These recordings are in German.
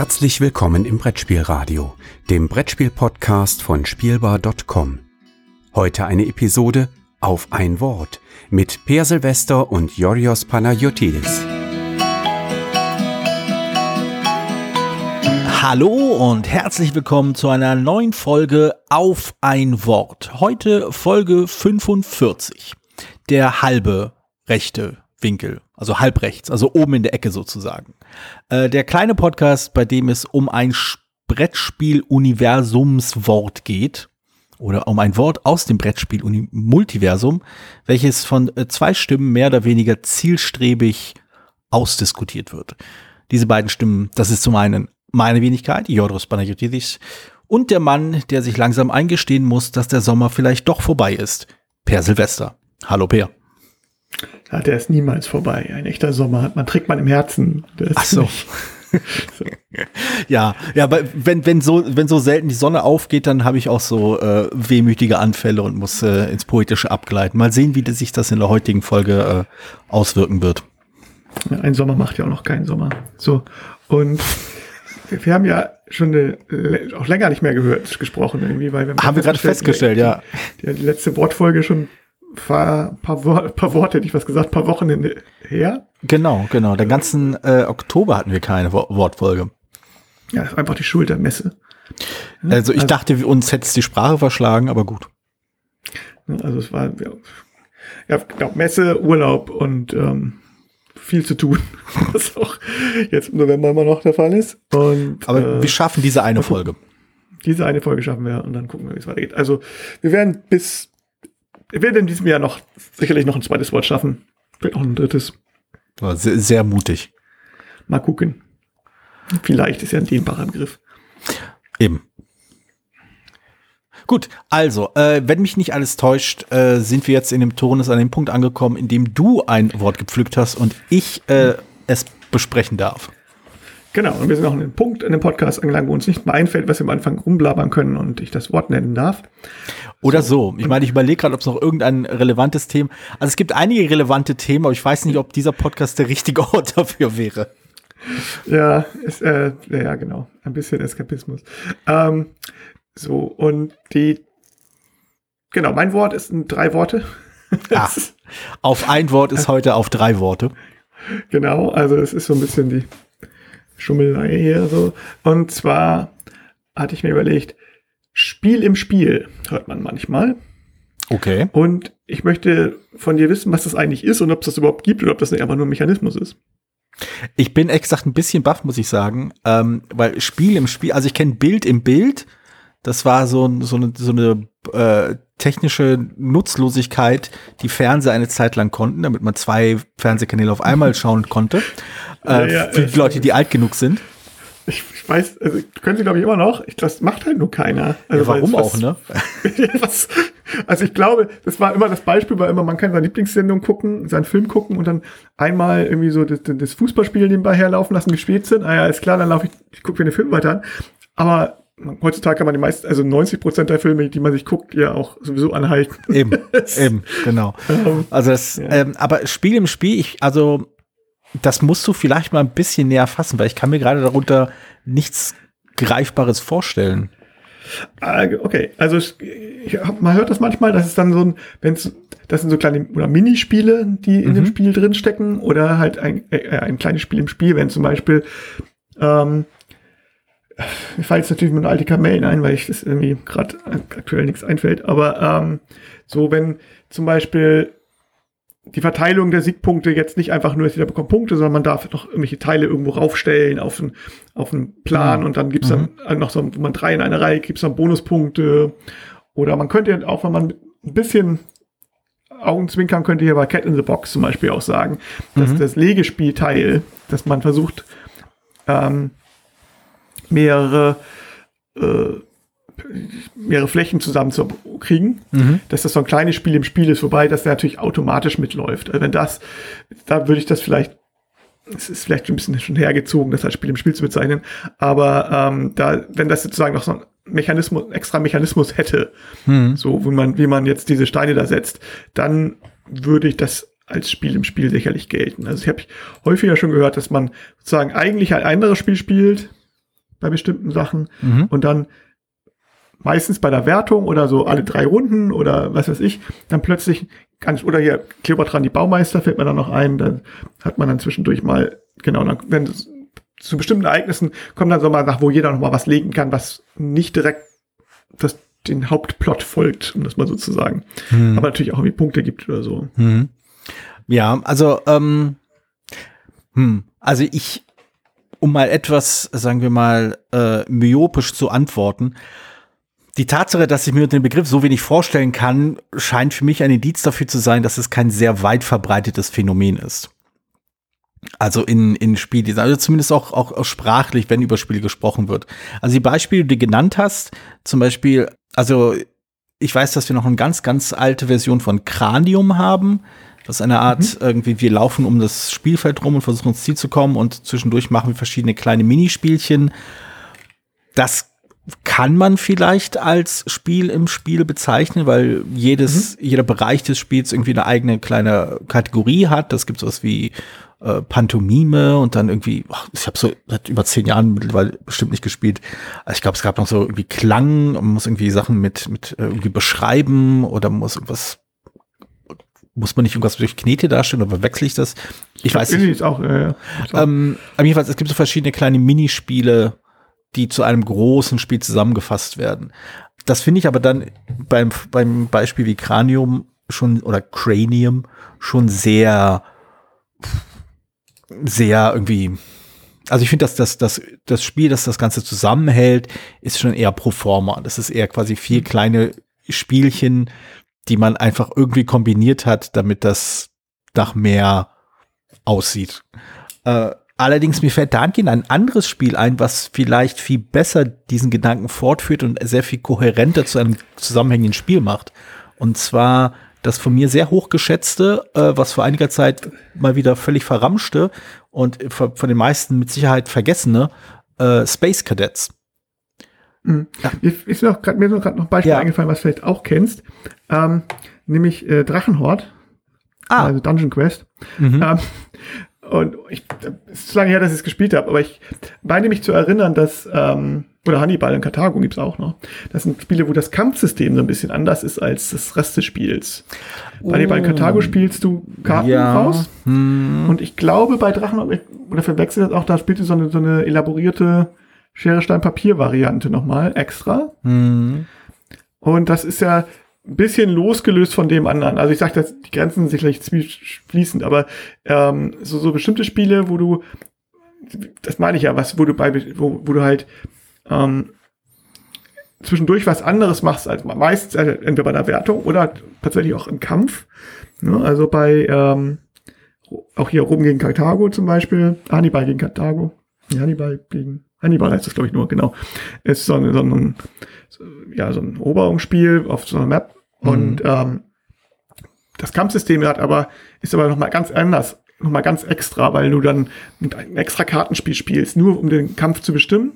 Herzlich willkommen im Brettspielradio, dem Brettspiel-Podcast von Spielbar.com. Heute eine Episode auf ein Wort mit Per Silvester und Yorios Panayotidis. Hallo und herzlich willkommen zu einer neuen Folge auf ein Wort. Heute Folge 45. Der halbe rechte Winkel, also halb rechts, also oben in der Ecke sozusagen. Äh, der kleine Podcast, bei dem es um ein Brettspiel-Universumswort geht oder um ein Wort aus dem Brettspiel-Multiversum, welches von äh, zwei Stimmen mehr oder weniger zielstrebig ausdiskutiert wird. Diese beiden Stimmen, das ist zum einen meine Wenigkeit, Jodros Panagiotis, und der Mann, der sich langsam eingestehen muss, dass der Sommer vielleicht doch vorbei ist, Per Silvester. Hallo Per. Ja, der ist niemals vorbei. Ein echter Sommer man trägt man im Herzen. Ach so. so. Ja, ja, aber wenn, wenn, so, wenn so selten die Sonne aufgeht, dann habe ich auch so äh, wehmütige Anfälle und muss äh, ins Poetische abgleiten. Mal sehen, wie sich das in der heutigen Folge äh, auswirken wird. ein Sommer macht ja auch noch keinen Sommer. So, und wir haben ja schon eine, auch länger nicht mehr gehört, gesprochen irgendwie, weil wir haben wir gerade festgestellt, ja. Die, die letzte Wortfolge schon paar, paar, paar Worte, hätte ich was gesagt, paar Wochen her. Genau, genau. Den ganzen äh, Oktober hatten wir keine Wo Wortfolge. Ja, das war einfach die Schuld der Messe. Also ich also, dachte, uns hätte es die Sprache verschlagen, aber gut. Also es war, ja, ja glaube Messe, Urlaub und ähm, viel zu tun, was auch jetzt im November immer noch der Fall ist. Und, aber äh, wir schaffen diese eine Folge. Diese eine Folge schaffen wir und dann gucken wir, wie es weitergeht. Also wir werden bis wir werden in diesem Jahr noch sicherlich noch ein zweites Wort schaffen. Vielleicht auch ein drittes. Sehr, sehr mutig. Mal gucken. Vielleicht ist ja ein dehnbarer Begriff. Eben. Gut, also, äh, wenn mich nicht alles täuscht, äh, sind wir jetzt in dem Turnus an dem Punkt angekommen, in dem du ein Wort gepflückt hast und ich äh, es besprechen darf. Genau, und wir sind auch an dem Punkt in dem Podcast angelangt, wo uns nicht mehr einfällt, was wir am Anfang rumblabern können und ich das Wort nennen darf. Oder so. Ich meine, ich überlege gerade, ob es noch irgendein relevantes Thema. Also es gibt einige relevante Themen, aber ich weiß nicht, ob dieser Podcast der richtige Ort dafür wäre. Ja, ist, äh, ja, genau. Ein bisschen Eskapismus. Ähm, so, und die, genau, mein Wort ist in drei Worte. Ach, auf ein Wort ist heute auf drei Worte. Genau, also es ist so ein bisschen die Schummelei hier so. Und zwar hatte ich mir überlegt, Spiel im Spiel hört man manchmal. Okay. Und ich möchte von dir wissen, was das eigentlich ist und ob es das überhaupt gibt oder ob das nicht einfach nur ein Mechanismus ist. Ich bin exakt ein bisschen baff, muss ich sagen, ähm, weil Spiel im Spiel, also ich kenne Bild im Bild, das war so, so eine, so eine äh, technische Nutzlosigkeit, die Fernseher eine Zeit lang konnten, damit man zwei Fernsehkanäle auf einmal schauen konnte. Äh, ja, ja, für die Leute, die alt genug sind. Ich, ich weiß, also können sie glaube ich immer noch. Ich, das macht halt nur keiner. Also, ja, warum was, auch, ne? was, also ich glaube, das war immer das Beispiel, war immer, man kann seine Lieblingssendung gucken, seinen Film gucken und dann einmal irgendwie so das, das Fußballspiel nebenbei herlaufen lassen, gespielt sind. Ah ja, ist klar, dann laufe ich, ich gucke mir den Film weiter an. Aber heutzutage kann man die meisten, also 90 Prozent der Filme, die man sich guckt, ja auch sowieso anhalten. Eben, eben, genau. Ähm, also das, ja. ähm, aber Spiel im Spiel, ich, also das musst du vielleicht mal ein bisschen näher fassen, weil ich kann mir gerade darunter nichts Greifbares vorstellen. Ah, okay, also ich, man hört das manchmal, dass es dann so ein, wenn es, das sind so kleine oder Minispiele, die in mhm. dem Spiel drinstecken oder halt ein, äh, ein kleines Spiel im Spiel, wenn zum Beispiel ähm, mir fällt jetzt natürlich mit alte Kamellen ein, weil ich das irgendwie gerade aktuell nichts einfällt, aber ähm, so wenn zum Beispiel die Verteilung der Siegpunkte jetzt nicht einfach nur, jeder bekommt Punkte, sondern man darf noch irgendwelche Teile irgendwo raufstellen auf einen, auf einen Plan mhm. und dann gibt's mhm. dann noch so, wenn man drei in einer Reihe, gibt's dann Bonuspunkte. Oder man könnte auch, wenn man ein bisschen Augenzwinkern könnte hier bei Cat in the Box zum Beispiel auch sagen, dass mhm. das Legespielteil, dass man versucht, ähm, mehrere äh, mehrere Flächen zusammenzukriegen, mhm. dass das so ein kleines Spiel im Spiel ist, wobei das natürlich automatisch mitläuft. Also wenn das, da würde ich das vielleicht, es ist vielleicht ein bisschen schon hergezogen, das als Spiel im Spiel zu bezeichnen, aber ähm, da, wenn das sozusagen noch so ein Mechanismus, extra Mechanismus hätte, mhm. so wie man, wie man jetzt diese Steine da setzt, dann würde ich das als Spiel im Spiel sicherlich gelten. Also ich habe häufiger schon gehört, dass man sozusagen eigentlich ein anderes Spiel spielt, bei bestimmten Sachen mhm. und dann meistens bei der Wertung oder so alle drei Runden oder was weiß ich, dann plötzlich ganz, oder hier Kleopatra die Baumeister fällt mir dann noch ein, dann hat man dann zwischendurch mal, genau, dann, wenn zu bestimmten Ereignissen kommt dann so mal nach, wo jeder noch mal was legen kann, was nicht direkt das, den Hauptplot folgt, um das mal so zu sagen. Hm. Aber natürlich auch irgendwie Punkte gibt oder so. Hm. Ja, also, ähm, hm, also ich, um mal etwas, sagen wir mal, äh, myopisch zu antworten, die Tatsache, dass ich mir den Begriff so wenig vorstellen kann, scheint für mich ein Indiz dafür zu sein, dass es kein sehr weit verbreitetes Phänomen ist. Also in, in Spieldesign, also zumindest auch, auch, auch sprachlich, wenn über Spiele gesprochen wird. Also die Beispiele, die du genannt hast, zum Beispiel, also ich weiß, dass wir noch eine ganz, ganz alte Version von Cranium haben. Das ist eine Art, mhm. irgendwie, wir laufen um das Spielfeld rum und versuchen ins Ziel zu kommen und zwischendurch machen wir verschiedene kleine Minispielchen. Das kann man vielleicht als Spiel im Spiel bezeichnen, weil jedes, mhm. jeder Bereich des Spiels irgendwie eine eigene kleine Kategorie hat. Das gibt sowas wie äh, Pantomime und dann irgendwie, ach, ich habe so seit über zehn Jahren mittlerweile bestimmt nicht gespielt. Also ich glaube, es gab noch so irgendwie Klang, man muss irgendwie Sachen mit, mit äh, irgendwie beschreiben oder muss irgendwas muss man nicht irgendwas durch Knete darstellen oder wechsle ich das? Ich weiß nicht. Ist auch, ja, ja. Ähm, aber jedenfalls, es gibt so verschiedene kleine Minispiele, die zu einem großen Spiel zusammengefasst werden. Das finde ich aber dann beim, beim Beispiel wie Cranium schon oder Cranium schon sehr, sehr irgendwie. Also ich finde, dass das, das, das Spiel, das das Ganze zusammenhält, ist schon eher pro forma. Das ist eher quasi vier kleine Spielchen, die man einfach irgendwie kombiniert hat, damit das nach mehr aussieht. Äh, Allerdings mir fällt dahingehend ein anderes Spiel ein, was vielleicht viel besser diesen Gedanken fortführt und sehr viel kohärenter zu einem zusammenhängenden Spiel macht. Und zwar das von mir sehr hochgeschätzte, äh, was vor einiger Zeit mal wieder völlig verramschte und von den meisten mit Sicherheit vergessene äh, Space Cadets. Mhm. Ja. Ist mir, grad, mir ist gerade noch ein Beispiel ja. eingefallen, was du vielleicht auch kennst, ähm, nämlich äh, Drachenhort, ah. also Dungeon Quest. Mhm. Ähm, und ich, es ist lange her, dass ich es gespielt habe, aber ich meine mich zu erinnern, dass, ähm, oder Hannibal in Karthago gibt's auch noch. Das sind Spiele, wo das Kampfsystem so ein bisschen anders ist als das Rest des Spiels. Oh. Bei Hannibal in Karthago spielst du Karten ja. raus. Hm. Und ich glaube, bei Drachen, oder verwechselt das auch, da spielt du so eine, so eine elaborierte Schere, Stein, Papier-Variante nochmal extra. Hm. Und das ist ja, ein bisschen losgelöst von dem anderen. Also ich sage, dass die Grenzen sicherlich fließend, aber ähm, so, so bestimmte Spiele, wo du, das meine ich ja, was, wo du bei, wo, wo du halt ähm, zwischendurch was anderes machst als meistens also entweder bei der Wertung oder tatsächlich auch im Kampf. Ne? Also bei ähm, auch hier Rom gegen Karthago zum Beispiel, Hannibal gegen Karthago, Hannibal gegen Hannibal heißt das glaube ich nur genau, ist so, ein, so ein ja, so ein Eroberungsspiel auf so einer Map. Mhm. Und ähm, das Kampfsystem hat aber, ist aber nochmal ganz anders, nochmal ganz extra, weil du dann ein extra Kartenspiel spielst, nur um den Kampf zu bestimmen.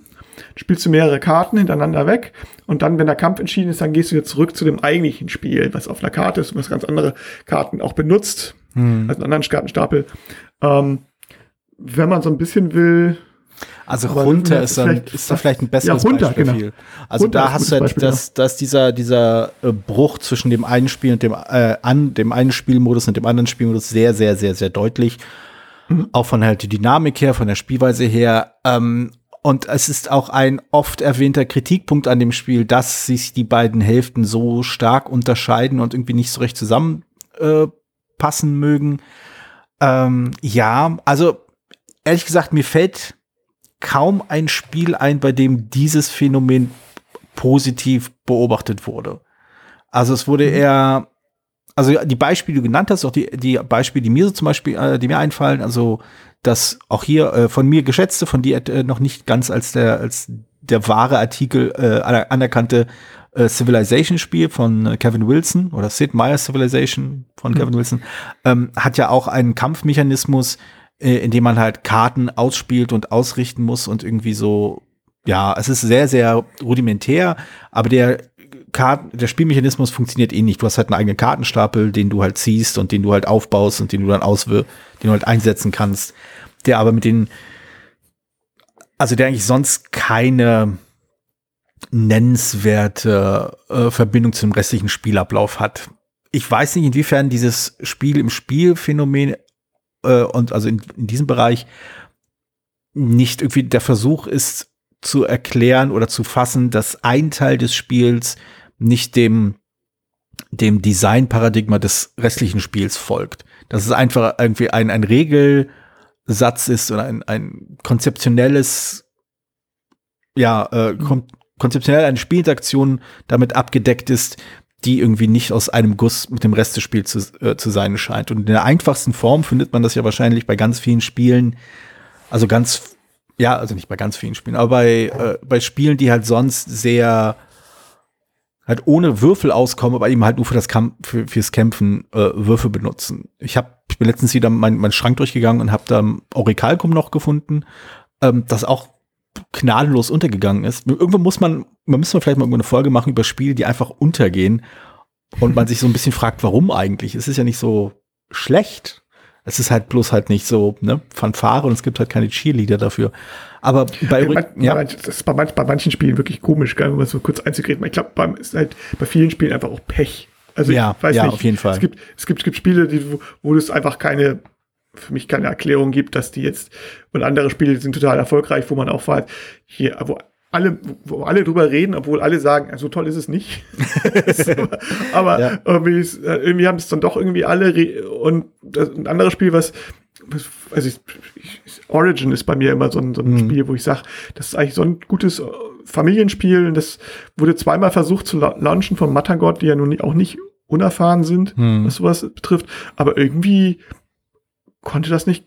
Spielst du mehrere Karten hintereinander weg und dann, wenn der Kampf entschieden ist, dann gehst du wieder zurück zu dem eigentlichen Spiel, was auf einer Karte ist und was ganz andere Karten auch benutzt, mhm. also einen anderen Kartenstapel. Ähm, wenn man so ein bisschen will, also Aber runter ist, dann, ist da vielleicht ein besseres ja, runter, Beispiel. Genau. Also runter da hast du Beispiel, das, ja. das dieser, dieser äh, Bruch zwischen dem einen Spiel und dem, äh, an, dem einen Spielmodus und dem anderen Spielmodus sehr, sehr, sehr, sehr deutlich. Mhm. Auch von halt die Dynamik her, von der Spielweise her. Ähm, und es ist auch ein oft erwähnter Kritikpunkt an dem Spiel, dass sich die beiden Hälften so stark unterscheiden und irgendwie nicht so recht zusammenpassen äh, mögen. Ähm, ja, also ehrlich gesagt, mir fällt kaum ein Spiel ein, bei dem dieses Phänomen positiv beobachtet wurde. Also es wurde mhm. eher, also die Beispiele, die du genannt hast, auch die, die Beispiele, die mir so zum Beispiel, äh, die mir einfallen, also das auch hier äh, von mir geschätzte, von dir äh, noch nicht ganz als der, als der wahre Artikel äh, anerkannte äh, Civilization-Spiel von äh, Kevin Wilson oder Sid Meier's Civilization von mhm. Kevin Wilson, ähm, hat ja auch einen Kampfmechanismus, äh, in dem man halt Karten ausspielt und ausrichten muss und irgendwie so, ja, es ist sehr, sehr rudimentär, aber der Karten, der Spielmechanismus funktioniert eh nicht. Du hast halt einen eigenen Kartenstapel, den du halt ziehst und den du halt aufbaust und den du dann auswirkst, den du halt einsetzen kannst, der aber mit den also der eigentlich sonst keine nennenswerte äh, Verbindung zum restlichen Spielablauf hat. Ich weiß nicht, inwiefern dieses Spiel im Spielphänomen äh, und also in, in diesem Bereich nicht irgendwie der Versuch ist zu erklären oder zu fassen, dass ein Teil des Spiels nicht dem dem Designparadigma des restlichen Spiels folgt. Dass es einfach irgendwie ein, ein Regelsatz ist oder ein, ein konzeptionelles, ja, äh, kon konzeptionell eine Spielinteraktion damit abgedeckt ist, die irgendwie nicht aus einem Guss mit dem Rest des Spiels zu, äh, zu sein scheint. Und in der einfachsten Form findet man das ja wahrscheinlich bei ganz vielen Spielen, also ganz, ja, also nicht bei ganz vielen Spielen, aber bei, äh, bei Spielen, die halt sonst sehr halt ohne Würfel auskommen, aber eben halt nur für das Kamp für, fürs Kämpfen äh, Würfel benutzen. Ich habe ich bin letztens wieder meinen mein Schrank durchgegangen und habe da Auricalcum noch gefunden, ähm, das auch gnadenlos untergegangen ist. Irgendwo muss man, man müsste vielleicht mal eine Folge machen über Spiele, die einfach untergehen und man sich so ein bisschen fragt, warum eigentlich? Es ist ja nicht so schlecht. Es ist halt bloß halt nicht so, ne, Fanfare und es gibt halt keine Cheerleader dafür. Aber bei, man, ja. das ist bei, manch, bei manchen Spielen wirklich komisch, gell, um mal so kurz einzureden. Ich glaube, beim ist halt bei vielen Spielen einfach auch Pech. Also ja, ich weiß ja, nicht. auf jeden Fall. Es gibt, es gibt, es gibt Spiele, die, wo, wo es einfach keine, für mich keine Erklärung gibt, dass die jetzt, und andere Spiele sind total erfolgreich, wo man auch war, hier, wo alle, wo alle drüber reden, obwohl alle sagen, so toll ist es nicht. aber ja. irgendwie, äh, irgendwie haben es dann doch irgendwie alle und das, ein anderes Spiel, was, also ich, ich, Origin ist bei mir immer so ein, so ein mhm. Spiel, wo ich sage, das ist eigentlich so ein gutes äh, Familienspiel. Das wurde zweimal versucht zu launchen von Matagot, die ja nun auch nicht unerfahren sind, mhm. was sowas betrifft. Aber irgendwie konnte das nicht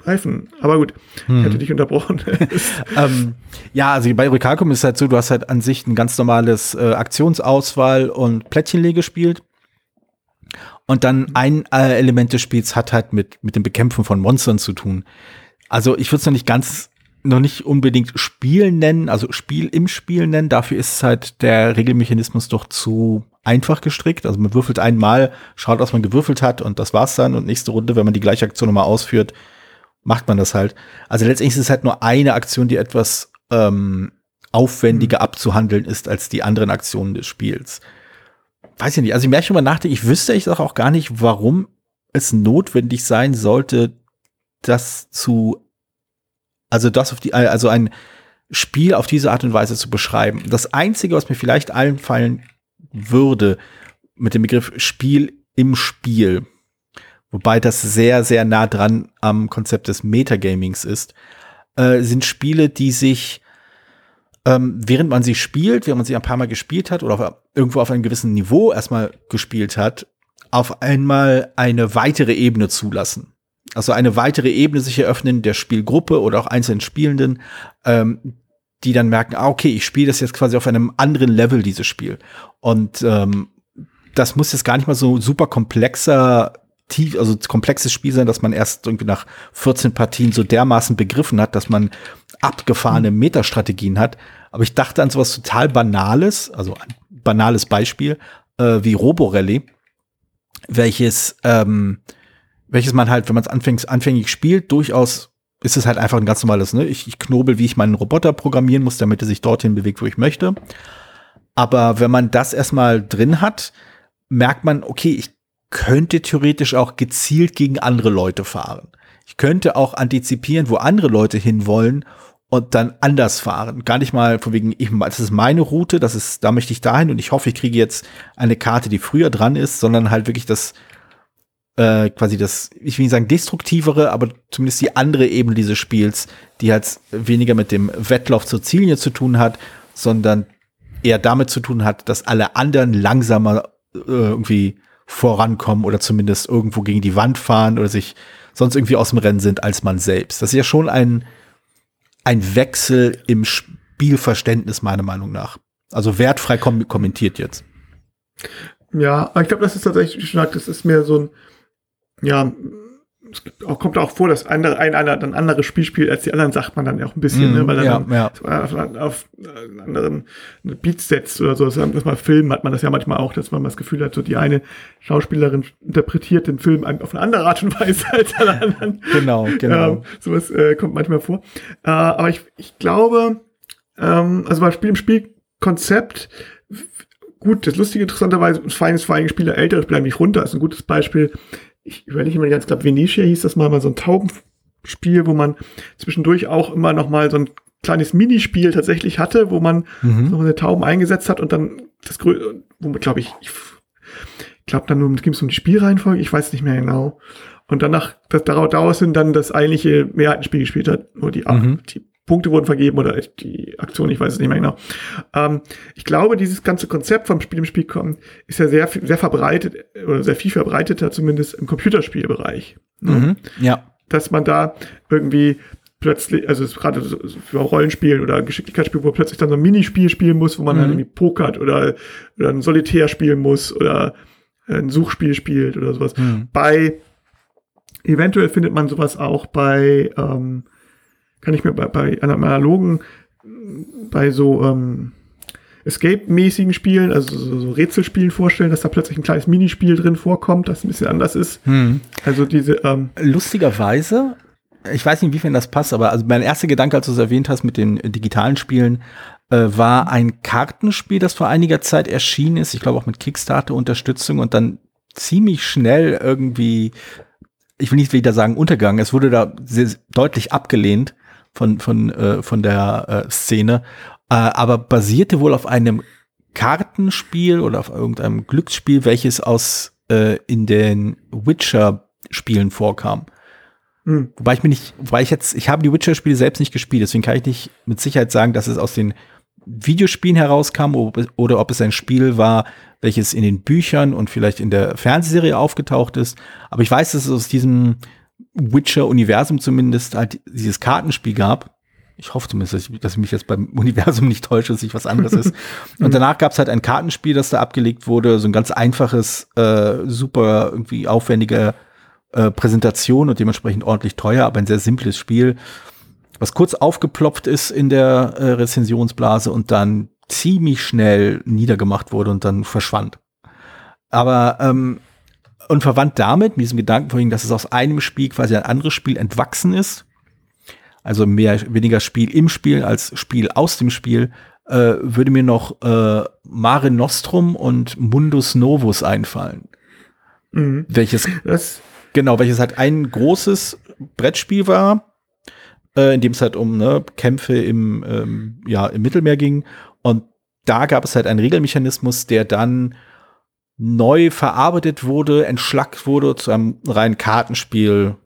greifen. Aber gut, hm. ich hätte dich unterbrochen. ähm, ja, also bei Recalcum ist es halt so, du hast halt an sich ein ganz normales äh, Aktionsauswahl und Plättchenleger gespielt. Und dann ein äh, Element des Spiels hat halt mit, mit dem Bekämpfen von Monstern zu tun. Also ich würde es noch nicht ganz, noch nicht unbedingt Spiel nennen, also Spiel im Spiel nennen. Dafür ist halt der Regelmechanismus doch zu einfach gestrickt. Also man würfelt einmal, schaut, was man gewürfelt hat und das war's dann. Und nächste Runde, wenn man die gleiche Aktion nochmal ausführt, macht man das halt. Also letztendlich ist es halt nur eine Aktion, die etwas ähm, aufwendiger mhm. abzuhandeln ist als die anderen Aktionen des Spiels. Weiß ich nicht. Also ich merke schon mal nachdenken, ich wüsste ich auch gar nicht, warum es notwendig sein sollte, das zu, also das auf die, also ein Spiel auf diese Art und Weise zu beschreiben. Das Einzige, was mir vielleicht allen fallen würde, mit dem Begriff Spiel im Spiel, wobei das sehr, sehr nah dran am Konzept des Metagamings ist, äh, sind Spiele, die sich, ähm, während man sie spielt, während man sie ein paar Mal gespielt hat oder auf, irgendwo auf einem gewissen Niveau erstmal gespielt hat, auf einmal eine weitere Ebene zulassen. Also eine weitere Ebene sich eröffnen der Spielgruppe oder auch einzelnen Spielenden, ähm, die dann merken, ah, okay, ich spiele das jetzt quasi auf einem anderen Level, dieses Spiel. Und ähm, das muss jetzt gar nicht mal so super komplexer tief, also komplexes Spiel sein, dass man erst irgendwie nach 14 Partien so dermaßen begriffen hat, dass man abgefahrene mhm. Metastrategien hat. Aber ich dachte an sowas total Banales, also ein banales Beispiel, äh, wie Roborally, welches, ähm, welches man halt, wenn man es anfänglich, anfänglich spielt, durchaus ist es halt einfach ein ganz normales, ne? Ich, ich knobel, wie ich meinen Roboter programmieren muss, damit er sich dorthin bewegt, wo ich möchte. Aber wenn man das erstmal drin hat, merkt man, okay, ich könnte theoretisch auch gezielt gegen andere Leute fahren. Ich könnte auch antizipieren, wo andere Leute hinwollen und dann anders fahren. Gar nicht mal von wegen, ich, das ist meine Route, das ist, da möchte ich dahin und ich hoffe, ich kriege jetzt eine Karte, die früher dran ist, sondern halt wirklich das, äh, quasi das, ich will nicht sagen destruktivere, aber zumindest die andere Ebene dieses Spiels, die halt weniger mit dem Wettlauf zur Ziellinie zu tun hat, sondern eher damit zu tun hat, dass alle anderen langsamer äh, irgendwie vorankommen oder zumindest irgendwo gegen die Wand fahren oder sich sonst irgendwie aus dem Rennen sind als man selbst. Das ist ja schon ein, ein Wechsel im Spielverständnis, meiner Meinung nach. Also wertfrei kom kommentiert jetzt. Ja, ich glaube, das ist tatsächlich, wie schon gesagt, das ist mehr so ein, ja, es kommt auch vor, dass andere, ein, einer dann anderes Spiel spielt als die anderen, sagt man dann auch ein bisschen, Mm, ne, weil er ja, dann ja. auf, auf einen anderen Beat setzt oder so. Das ist mal Film hat man das ja manchmal auch, dass man das Gefühl hat, so die eine Schauspielerin interpretiert den Film auf eine andere Art und Weise als alle anderen. Genau, genau. Ähm, sowas äh, kommt manchmal vor. Äh, aber ich, ich glaube, ähm, also bei Spiel im Spielkonzept, gut, das Lustige interessanterweise, das Feines vor allem Spieler, ältere Spieler mich runter, ist ein gutes Beispiel. Ich überlege immer ganz, glaube, Venetia hieß das mal, mal so ein Taubenspiel, wo man zwischendurch auch immer noch mal so ein kleines Minispiel tatsächlich hatte, wo man Mhm. noch eine Tauben eingesetzt hat und dann das größte, wo man, glaube ich, ich glaube dann nur ging es um die Spielreihenfolge, ich weiß nicht mehr genau. Und danach, das, daraus, sind dann das eigentliche Mehrheitenspiel gespielt hat, wo die, Mhm. die Punkte wurden vergeben oder die Aktion, ich weiß es nicht mehr genau. Ähm, ich glaube, dieses ganze Konzept vom Spiel im Spiel kommen ist ja sehr, sehr verbreitet oder sehr viel verbreiteter, zumindest im Computerspielbereich. ne? Mhm. Ja. Dass man da irgendwie plötzlich, also gerade so- für Rollenspiel oder Geschicklichkeitsspiel, wo man plötzlich dann so ein Minispiel spielen muss, wo man Mhm. halt irgendwie pokert oder, oder ein Solitär spielen muss oder ein Suchspiel spielt oder sowas. Mhm. Bei eventuell findet man sowas auch bei, ähm, kann ich mir bei, bei einem analogen, bei so ähm, Escape-mäßigen Spielen, also so, Rätselspielen vorstellen, dass da plötzlich ein kleines Minispiel drin vorkommt, das ein bisschen anders ist. Mhm. Also diese, ähm, Lustigerweise, ich weiß nicht, inwiefern das passt, aber also mein erster Gedanke, als du es erwähnt hast mit den äh, digitalen Spielen, äh, war ein Kartenspiel, das vor einiger Zeit erschienen ist. Ich glaube auch mit Kickstarter-Unterstützung und dann ziemlich schnell irgendwie, ich will nicht wieder sagen Untergang, es wurde da sehr, deutlich abgelehnt von, von, äh, von der äh, Szene, äh, aber basierte wohl auf einem Kartenspiel oder auf irgendeinem Glücksspiel, welches aus äh, in den Witcher-Spielen vorkam. hm, Wobei ich mir nicht, wobei ich jetzt, ich habe die Witcher-Spiele selbst nicht gespielt, deswegen kann ich nicht mit Sicherheit sagen, dass es aus den Videospielen herauskam ob es- oder ob es ein Spiel war, welches in den Büchern und vielleicht in der Fernsehserie aufgetaucht ist. Aber ich weiß, dass es aus diesem Witcher-Universum zumindest halt dieses Kartenspiel gab. Ich hoffe zumindest, dass ich, dass ich mich jetzt beim Universum nicht täusche, dass ich was anderes ist. Und danach gab es halt ein Kartenspiel, das da abgelegt wurde, so ein ganz einfaches, äh, super irgendwie aufwendige äh, Präsentation und dementsprechend ordentlich teuer, aber ein sehr simples Spiel, was kurz aufgeploppt ist in der äh, Rezensionsblase und dann ziemlich schnell niedergemacht wurde und dann verschwand. Aber ähm, und verwandt damit, mit diesem Gedanken vorhin, dass es aus einem Spiel quasi ein anderes Spiel entwachsen ist, also mehr weniger Spiel im Spiel als Spiel aus dem Spiel, äh, würde mir noch äh, Mare Nostrum und Mundus Novus einfallen. mhm. Welches das, Genau, welches halt ein großes Brettspiel war, äh, in dem es halt um ne, Kämpfe im, ähm, ja, im Mittelmeer ging. Und da gab es halt einen Regelmechanismus, der dann neu verarbeitet wurde, entschlackt wurde, zu einem reinen Kartenspiel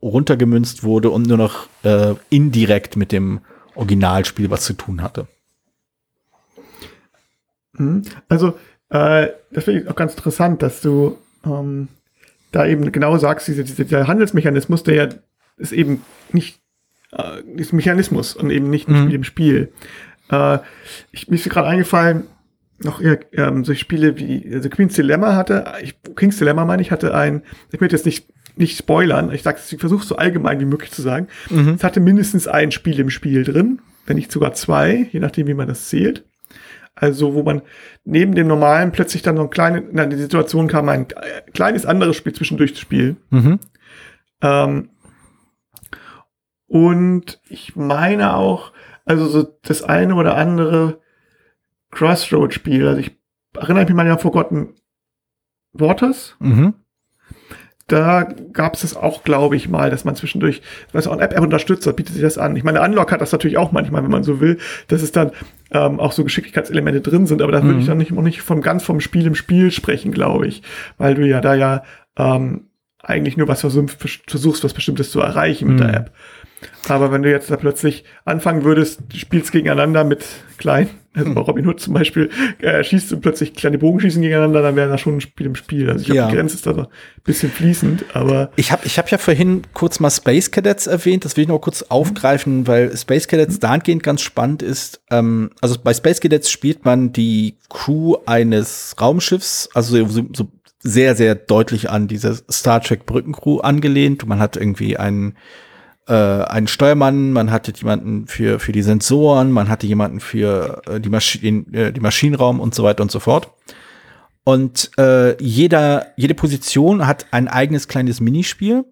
runtergemünzt wurde und nur noch äh, indirekt mit dem Originalspiel was zu tun hatte. Mhm. Also, äh, das finde ich auch ganz interessant, dass du ähm, da eben genau sagst, diese, diese, dieser Handelsmechanismus, der ja ist eben nicht äh, ist Mechanismus und eben nicht Mhm. Spiel im Spiel. Äh, ich, mir ist gerade eingefallen, noch eher, ähm, solche Spiele wie also Queen's Dilemma hatte, ich, King's Dilemma meine ich, hatte ein, ich möchte jetzt nicht nicht spoilern, ich sage, ich versuche so allgemein wie möglich zu sagen. Es hatte mindestens ein Spiel im Spiel drin, wenn nicht sogar zwei, je nachdem, wie man das zählt. Also, wo man neben dem normalen plötzlich dann so ein kleine, in die Situation kam, ein äh, kleines anderes Spiel zwischendurch zu spielen. Mhm. Ähm, und ich meine auch, also so das eine oder andere Crossroad-Spiel, also ich erinnere mich mal an Forgotten Waters, Mhm. da gab es das auch, glaube ich, mal, dass man zwischendurch, was auch ein App unterstützt, da bietet sich das an. Ich meine, Unlock hat das natürlich auch manchmal, wenn man so will, dass es dann ähm, auch so Geschicklichkeitselemente drin sind, aber da würde ich dann nicht, noch nicht vom ganz vom Spiel im Spiel sprechen, glaube ich, weil du ja da ja ähm, eigentlich nur was versuch, versuchst, was Bestimmtes zu erreichen mit Mhm. der App. Aber wenn du jetzt da plötzlich anfangen würdest, du spielst gegeneinander mit kleinen, also bei Robin Hood zum Beispiel, äh, schießt du plötzlich kleine Bogenschießen gegeneinander, dann wäre das schon ein Spiel im Spiel. Also ich glaube, Ja. die Grenze ist da so ein bisschen fließend, aber Ich habe ich hab ja vorhin kurz mal Space Cadets erwähnt, das will ich noch kurz aufgreifen, weil Space Cadets dahingehend ganz spannend ist. Ähm, also bei Space Cadets spielt man die Crew eines Raumschiffs, also so, so sehr, sehr deutlich an diese Star Trek Brückencrew angelehnt. Man hat irgendwie einen, äh, einen Steuermann, man hatte jemanden für, für die Sensoren, man hatte jemanden für äh, die, Maschinen, äh, die Maschinenraum und so weiter und so fort. Und äh, jeder, jede Position hat ein eigenes kleines Minispiel,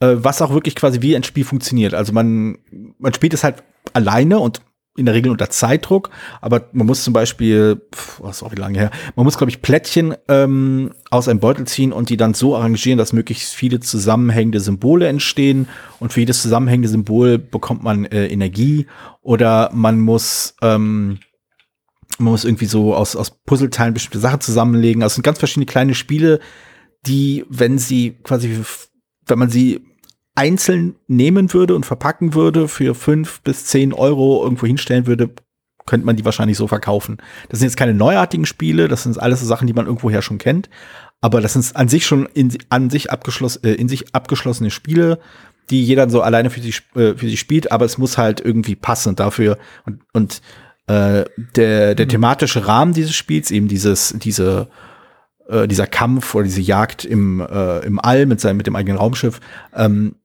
äh, was auch wirklich quasi wie ein Spiel funktioniert. Also man, man spielt es halt alleine und in der Regel unter Zeitdruck, aber man muss zum Beispiel, was ist auch wie lange her, man muss, glaube ich, Plättchen ähm, aus einem Beutel ziehen und die dann so arrangieren, dass möglichst viele zusammenhängende Symbole entstehen und für jedes zusammenhängende Symbol bekommt man äh, Energie oder man muss ähm, man muss irgendwie so aus, aus Puzzleteilen bestimmte Sachen zusammenlegen. Also es sind ganz verschiedene kleine Spiele, die, wenn sie quasi, wenn man sie einzeln nehmen würde und verpacken würde, für fünf bis zehn Euro irgendwo hinstellen würde, könnte man die wahrscheinlich so verkaufen. Das sind jetzt keine neuartigen Spiele, das sind alles so Sachen, die man irgendwoher schon kennt. Aber das sind an sich schon in, an sich abgeschlossen, äh, in sich abgeschlossene Spiele, die jeder so alleine für sich, äh, für sich spielt, aber es muss halt irgendwie passen dafür. Und, und äh, der, der thematische Rahmen dieses Spiels, eben dieses, diese, äh, dieser Kampf oder diese Jagd im, äh, im All mit seinem, mit dem eigenen Raumschiff, ähm,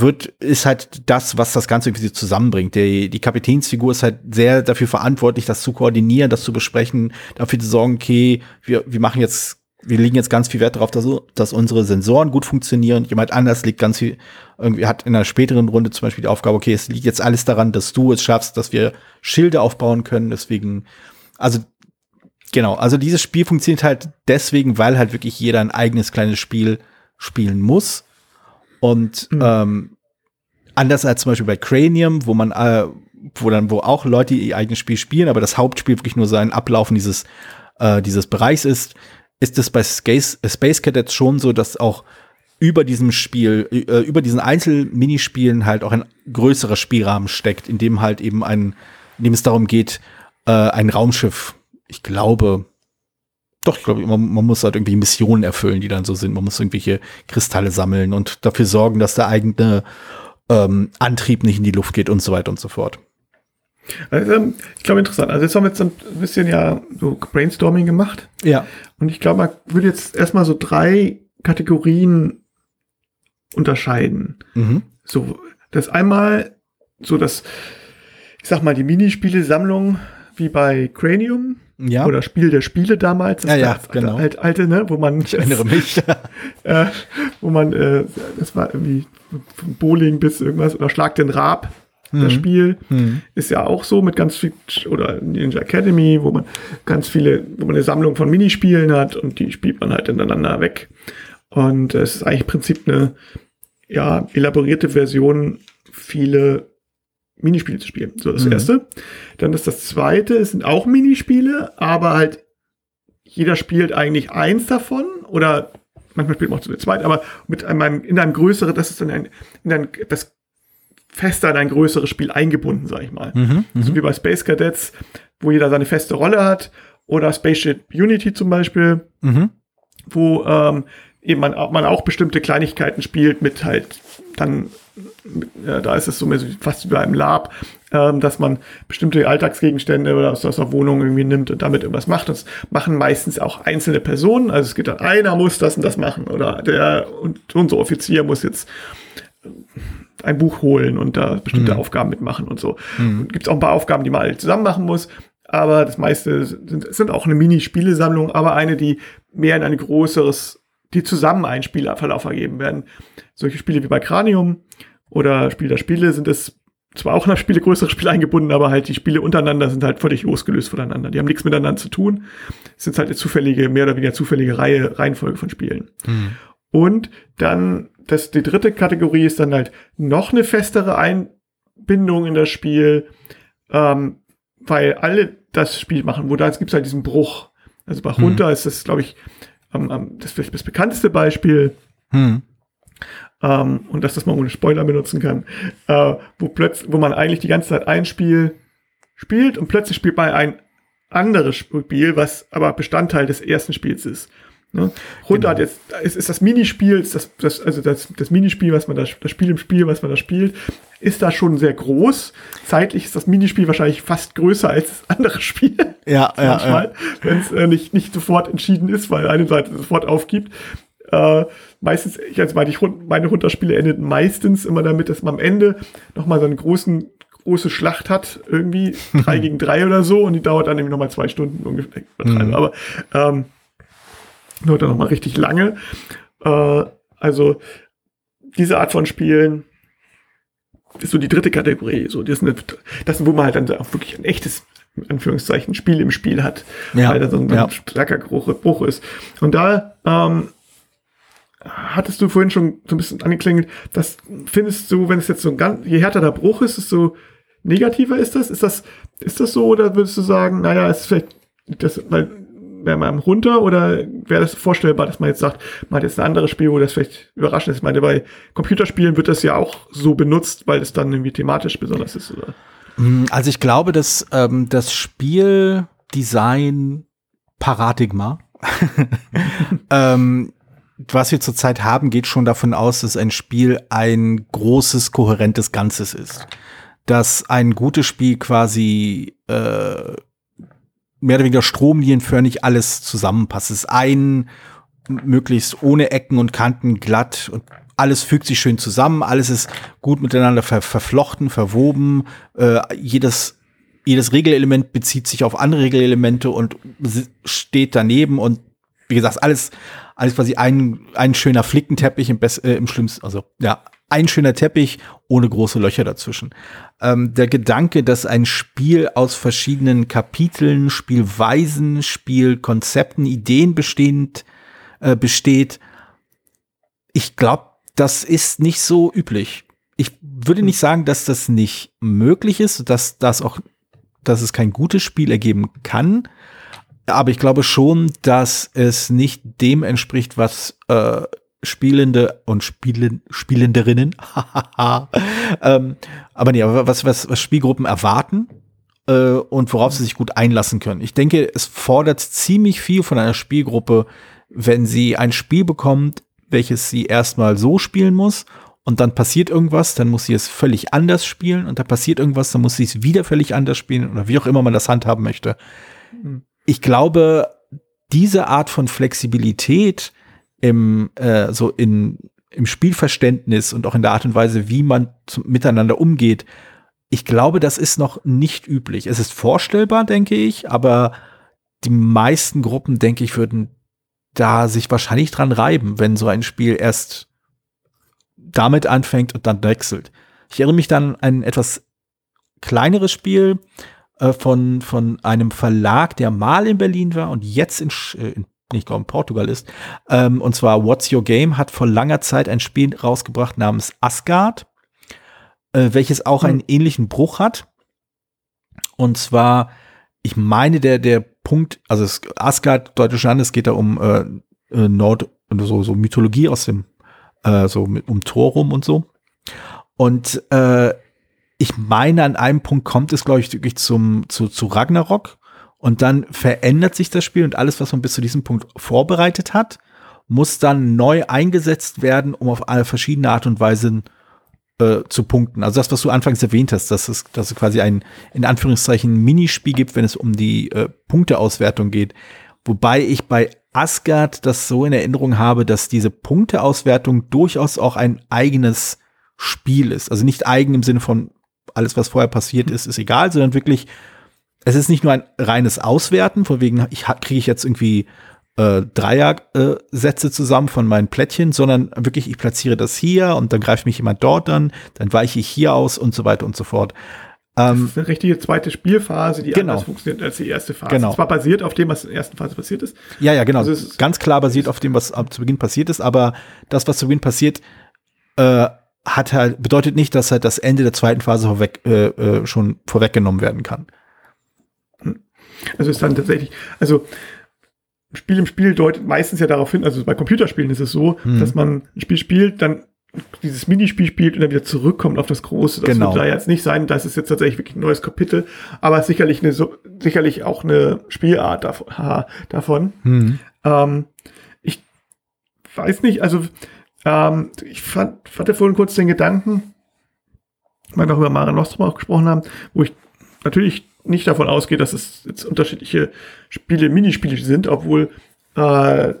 wird, ist halt das, was das Ganze irgendwie zusammenbringt. Die, die Kapitänsfigur ist halt sehr dafür verantwortlich, das zu koordinieren, das zu besprechen, dafür zu sorgen, okay, wir, wir machen jetzt, wir legen jetzt ganz viel Wert darauf, dass, dass unsere Sensoren gut funktionieren. Jemand anders legt ganz viel, irgendwie hat in einer späteren Runde zum Beispiel die Aufgabe, okay, es liegt jetzt alles daran, dass du es schaffst, dass wir Schilde aufbauen können. Deswegen, also genau, also dieses Spiel funktioniert halt deswegen, weil halt wirklich jeder ein eigenes kleines Spiel spielen muss und mhm. ähm, anders als zum Beispiel bei Cranium, wo man, äh, wo dann, wo auch Leute ihr eigenes Spiel spielen, aber das Hauptspiel wirklich nur sein Ablaufen dieses, äh, dieses Bereichs ist, ist es bei Space, Space Cadets schon so, dass auch über diesem Spiel, äh, über diesen Einzelminispielen halt auch ein größerer Spielrahmen steckt, in dem halt eben ein, in dem es darum geht, äh, ein Raumschiff, ich glaube, doch, ich glaube, man, man, muss halt irgendwie Missionen erfüllen, die dann so sind. Man muss irgendwelche Kristalle sammeln und dafür sorgen, dass der eigene ähm, Antrieb nicht in die Luft geht und so weiter und so fort. Also, ich glaube, interessant. Also jetzt haben wir jetzt ein bisschen ja so Brainstorming gemacht. Ja. Und ich glaube, man würde jetzt erstmal so drei Kategorien unterscheiden. Mhm. So, das einmal so das, ich sag mal, die Minispiele-Sammlung wie bei Cranium ja. oder Spiel der Spiele damals. ja, ja, genau. Halt alte, ne, wo man. Ich erinnere mich. äh, wo man, äh, das war irgendwie von Bowling bis irgendwas oder Schlag den Rab. Mhm. Das Spiel mhm. ist ja auch so mit ganz viel, oder Ninja Academy, wo man ganz viele, wo man eine Sammlung von Minispielen hat und die spielt man halt ineinander weg. Und es ist eigentlich im Prinzip eine, ja, elaborierte Version, viele Minispiele zu spielen. So das mhm. erste. Dann ist das zweite, es sind auch Minispiele, aber halt jeder spielt eigentlich eins davon oder manchmal spielt man auch zu zweit, aber mit einem in einem größeren, das ist dann ein, in ein das fester in ein größeres Spiel eingebunden, sag ich mal. Mhm, mhm, so wie bei Space Cadets, wo jeder seine feste Rolle hat oder Spaceship Unity zum Beispiel, mhm. wo ähm, eben man, man auch bestimmte Kleinigkeiten spielt mit halt dann da ist es so fast wie bei einem Lab, ähm, dass man bestimmte Alltagsgegenstände oder aus, aus der Wohnung irgendwie nimmt und damit irgendwas macht. Das machen meistens auch einzelne Personen. Also es geht dann, einer muss das und das machen oder der und unser Offizier muss jetzt ein Buch holen und da bestimmte mhm. Aufgaben mitmachen und so. Mhm. Gibt es auch ein paar Aufgaben, die man alle zusammen machen muss. Aber das meiste sind, sind auch eine Mini-Spielesammlung, aber eine, die mehr in ein größeres, die zusammen einen Spielverlauf ergeben werden. Solche Spiele wie bei Cranium oder Spiel der Spiele sind es zwar auch nach Spiele größere Spiele eingebunden, aber halt die Spiele untereinander sind halt völlig losgelöst voneinander. Die haben nichts miteinander zu tun. Es sind halt eine zufällige, mehr oder weniger zufällige Reihe, Reihenfolge von Spielen. Mhm. Und dann, das, die dritte Kategorie ist dann halt noch eine festere Einbindung in das Spiel, ähm, weil alle das Spiel machen, wo da gibt es halt diesen Bruch. Also bei Hunter mhm. ist das, glaube ich, ähm, das vielleicht das bekannteste Beispiel. Mhm ähm, und dass das man ohne Spoiler benutzen kann, äh, wo plötzlich, wo man eigentlich die ganze Zeit ein Spiel spielt und plötzlich spielt man ein anderes Spiel, was aber Bestandteil des ersten Spiels ist. Ne? Runter hat jetzt, ist, ist das Minispiel, ist das, das, also das, das Minispiel, was man da, das Spiel im Spiel, was man da spielt, ist da schon sehr groß. Zeitlich ist das Minispiel wahrscheinlich fast größer als das andere Spiel. Ja, ja, Manchmal, ja. wenn es äh, nicht, nicht sofort entschieden ist, weil eine Seite sofort aufgibt. Äh, meistens, ich als meine, ich, meine Runterspiele endeten meistens immer damit, dass man am Ende nochmal so einen großen, große Schlacht hat, irgendwie drei gegen drei oder so, und die dauert dann irgendwie nochmal zwei Stunden ungefähr. Mhm. Aber ähm, nur dann nochmal richtig lange. Äh, also diese Art von Spielen ist so die dritte Kategorie. So, das, ist eine, das ist, wo man halt dann auch wirklich ein echtes, in Anführungszeichen, Spiel im Spiel hat, Ja, weil da so ein, ja. starker Bruch, Bruch ist. Und da ähm, hattest du vorhin schon so ein bisschen angeklingelt, das findest du, wenn es jetzt so ein ganz, je härter der Bruch ist, desto negativer ist das? Ist das, ist das so oder würdest du sagen, naja, es ist vielleicht das, weil wäre man runter oder wäre das vorstellbar, dass man jetzt sagt, man hat jetzt ein anderes Spiel, wo das vielleicht überraschend ist? Ich meine, bei Computerspielen wird das ja auch so benutzt, weil es dann irgendwie thematisch besonders ist, oder? Also ich glaube, dass ähm, das Spieldesign Paradigma, ähm, was wir zurzeit haben, geht schon davon aus, dass ein Spiel ein großes, kohärentes Ganzes ist. Dass ein gutes Spiel quasi äh, mehr oder weniger stromlinienförmig alles zusammenpasst. Es ist ein möglichst ohne Ecken und Kanten glatt und alles fügt sich schön zusammen, alles ist gut miteinander ver verflochten, verwoben, äh, jedes jedes Regelelement bezieht sich auf andere Regelelemente und steht daneben und wie gesagt, alles, alles quasi ein, ein schöner Flickenteppich im, Bess äh, im schlimmsten, also ja, ein schöner Teppich ohne große Löcher dazwischen. Ähm, der Gedanke, dass ein Spiel aus verschiedenen Kapiteln, Spielweisen, Spielkonzepten, Ideen bestehend äh, besteht, ich glaube, das ist nicht so üblich. Ich würde nicht sagen, dass das nicht möglich ist, dass das auch, dass es kein gutes Spiel ergeben kann. Aber ich glaube schon, dass es nicht dem entspricht, was äh, Spielende und Spielen, Spielenderinnen, ähm, aber nee, aber was, was, was Spielgruppen erwarten äh, und worauf sie sich gut einlassen können. Ich denke, es fordert ziemlich viel von einer Spielgruppe, wenn sie ein Spiel bekommt, welches sie erstmal so spielen muss und dann passiert irgendwas, dann muss sie es völlig anders spielen und da passiert irgendwas, dann muss sie es wieder völlig anders spielen oder wie auch immer man das handhaben möchte. Ich glaube, diese Art von Flexibilität im, äh, so in, im Spielverständnis und auch in der Art und Weise, wie man miteinander umgeht, ich glaube, das ist noch nicht üblich. Es ist vorstellbar, denke ich, aber die meisten Gruppen, denke ich, würden da sich wahrscheinlich dran reiben, wenn so ein Spiel erst damit anfängt und dann wechselt. Ich erinnere mich dann an ein etwas kleineres Spiel äh, von, von einem Verlag, der mal in Berlin war und jetzt in, äh, in ich glaube in Portugal ist. Ähm, und zwar What's Your Game hat vor langer Zeit ein Spiel rausgebracht namens Asgard, äh, welches auch einen ähnlichen Bruch hat. Und zwar, ich meine, der, der Punkt, also es, Asgard, deutsche Land, es geht da um äh, äh, Nord, so, so Mythologie aus dem, äh, so mit, um Thor rum und so. Und äh, ich meine, an einem Punkt kommt es, glaube ich, wirklich zum, zu, zu Ragnarok. Und dann verändert sich das Spiel und alles, was man bis zu diesem Punkt vorbereitet hat, muss dann neu eingesetzt werden, um auf alle verschiedene Art und Weise äh, zu punkten. Also das, was du anfangs erwähnt hast, dass es, dass es quasi ein, in Anführungszeichen, Minispiel gibt, wenn es um die äh, Punkteauswertung geht. Wobei ich bei Asgard das so in Erinnerung habe, dass diese Punkteauswertung durchaus auch ein eigenes Spiel ist. Also nicht eigen im Sinne von alles, was vorher passiert ist, ist egal, sondern wirklich, es ist nicht nur ein reines Auswerten, von wegen, ich kriege ich jetzt irgendwie äh, Dreier-Sätze zusammen von meinen Plättchen, sondern wirklich, ich platziere das hier und dann greift mich jemand dort an, dann weiche ich hier aus und so weiter und so fort. Das Ähm, ist eine richtige zweite Spielphase, die Genau. anders funktioniert als die erste Phase. Genau. Zwar basiert auf dem, was in der ersten Phase passiert ist. ja, ja, genau. Also es ist- Ganz klar basiert auf dem, was zu Beginn passiert ist, aber das, was zu Beginn passiert, äh, hat halt, bedeutet nicht, dass halt das Ende der zweiten Phase vorweg, äh, äh, schon vorweggenommen werden kann. Also ist dann tatsächlich, also Spiel im Spiel deutet meistens ja darauf hin, also bei Computerspielen ist es so, Mhm. dass man ein Spiel spielt, dann dieses Minispiel spielt und dann wieder zurückkommt auf das große. Das Genau. wird da jetzt nicht sein, das ist jetzt tatsächlich wirklich ein neues Kapitel, aber sicherlich eine so, sicherlich auch eine Spielart davon. haha, davon. Hm. Ähm, weiß nicht, also ähm, ich fand, hatte vorhin kurz den Gedanken, weil wir auch über Mare Nostrum auch gesprochen haben, wo ich natürlich nicht davon ausgehe, dass es jetzt unterschiedliche Spiele, Minispiele sind, obwohl äh,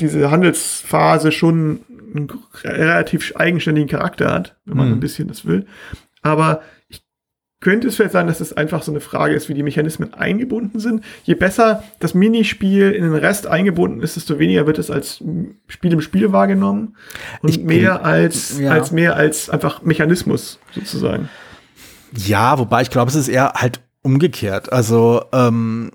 diese Handelsphase schon einen relativ eigenständigen Charakter hat, wenn man Mhm. ein bisschen das will. Aber ich könnte es vielleicht sein, dass es einfach so eine Frage ist, wie die Mechanismen eingebunden sind. Je besser das Minispiel in den Rest eingebunden ist, desto weniger wird es als Spiel im Spiel wahrgenommen und Ich- mehr als, ja. als mehr als einfach Mechanismus sozusagen. Ja, wobei ich glaube, es ist eher halt umgekehrt. Also ähm,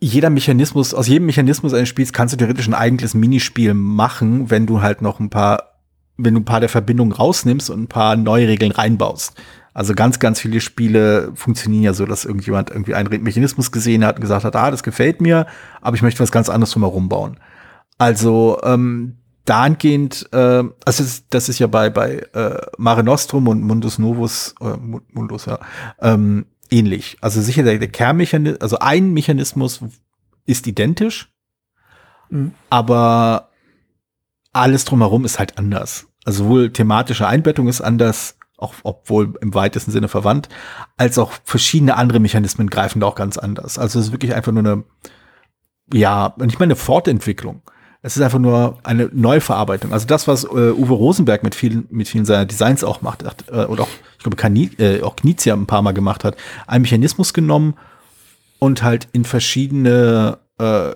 jeder Mechanismus, aus jedem Mechanismus eines Spiels kannst du theoretisch ein eigenes Minispiel machen, wenn du halt noch ein paar, wenn du ein paar der Verbindungen rausnimmst und ein paar neue Regeln reinbaust. Also ganz, ganz viele Spiele funktionieren ja so, dass irgendjemand irgendwie einen Mechanismus gesehen hat und gesagt hat, ah, das gefällt mir, aber ich möchte was ganz anderes drumherum bauen. Also ähm, dahingehend, äh, also das ist, ja bei, bei äh, Mare Nostrum und Mundus Novus, äh, Mu- Mundus, ja, ähm, ähnlich. Also sicher der, der Kernmechanismus, also ein Mechanismus ist identisch, Mhm. aber alles drumherum ist halt anders. Also sowohl thematische Einbettung ist anders, auch obwohl im weitesten Sinne verwandt, als auch verschiedene andere Mechanismen greifen da auch ganz anders. Also es ist wirklich einfach nur eine, ja, nicht mal eine Fortentwicklung. Es ist einfach nur eine Neuverarbeitung. Also das, was äh, Uwe Rosenberg mit vielen, mit vielen seiner Designs auch macht, äh, oder auch, ich glaube, Kani, äh, auch Knizia ein paar Mal gemacht hat, einen Mechanismus genommen und halt in verschiedene äh,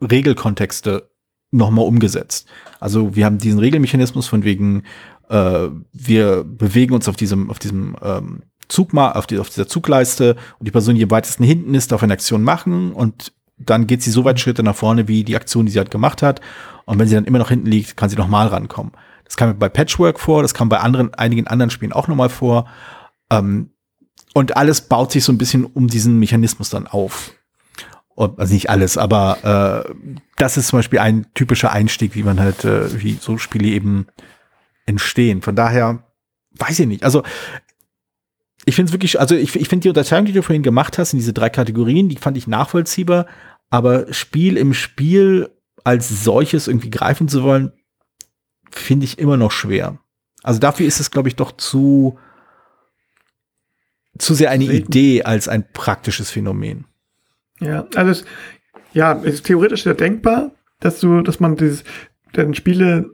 Regelkontexte nochmal umgesetzt. Also wir haben diesen Regelmechanismus von wegen, äh, wir bewegen uns auf diesem, auf diesem ähm, Zug mal, auf, die, auf dieser Zugleiste und die Person, die am weitesten hinten ist, darf eine Aktion machen und dann geht sie so weit Schritte nach vorne, wie die Aktion, die sie halt gemacht hat. Und wenn sie dann immer noch hinten liegt, kann sie nochmal rankommen. Das kam bei Patchwork vor, das kam bei anderen, einigen anderen Spielen auch nochmal vor. Ähm, und alles baut sich so ein bisschen um diesen Mechanismus dann auf. Und, also nicht alles, aber äh, das ist zum Beispiel ein typischer Einstieg, wie man halt, äh, wie so Spiele eben entstehen. Von daher weiß ich nicht. Also ich finde es wirklich, also ich, ich finde die Unterteilung, die du vorhin gemacht hast, in diese drei Kategorien, die fand ich nachvollziehbar, aber Spiel im Spiel als solches irgendwie greifen zu wollen, finde ich immer noch schwer. Also dafür ist es, glaube ich, doch zu, zu sehr eine. Idee als ein praktisches Phänomen. Ja, also es, ja, es ist theoretisch sehr denkbar, dass du, dass man dieses, dann Spiele,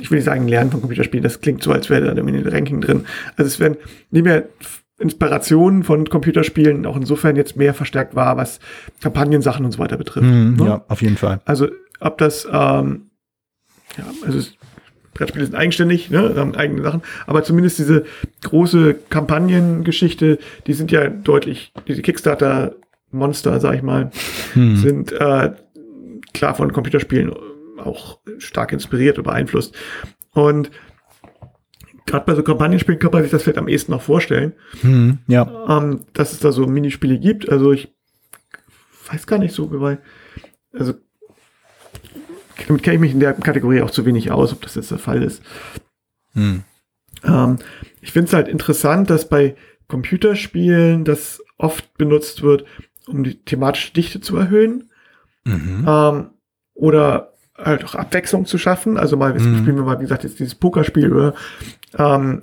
ich will nicht sagen Lernen von Computerspielen, das klingt so, als wäre da irgendwie ein Ranking drin. Also es werden nicht mehr Inspirationen von Computerspielen auch insofern jetzt mehr verstärkt war, was Kampagnensachen und so weiter betrifft. Mhm, ne? Ja, auf jeden Fall. Also ob das, ähm, ja, also es, Brettspiele sind eigenständig, ne, haben eigene Sachen, aber zumindest diese große Kampagnengeschichte, die sind ja deutlich, diese Kickstarter-Monster, sag ich mal, Hm. sind äh, klar von Computerspielen auch stark inspiriert und beeinflusst. Und gerade bei so Kampagnenspielen kann man sich das vielleicht am ehesten noch vorstellen, Hm, ja. ähm, dass es da so Minispiele gibt. Also ich weiß gar nicht so, weil, also damit kenne ich mich in der Kategorie auch zu wenig aus, ob das jetzt der Fall ist. Hm. Ähm, ich finde es halt interessant, dass bei Computerspielen das oft benutzt wird, um die thematische Dichte zu erhöhen Mhm. ähm, oder halt auch Abwechslung zu schaffen. Also mal, jetzt Mhm. spielen wir mal, wie gesagt, jetzt dieses Pokerspiel oder ähm,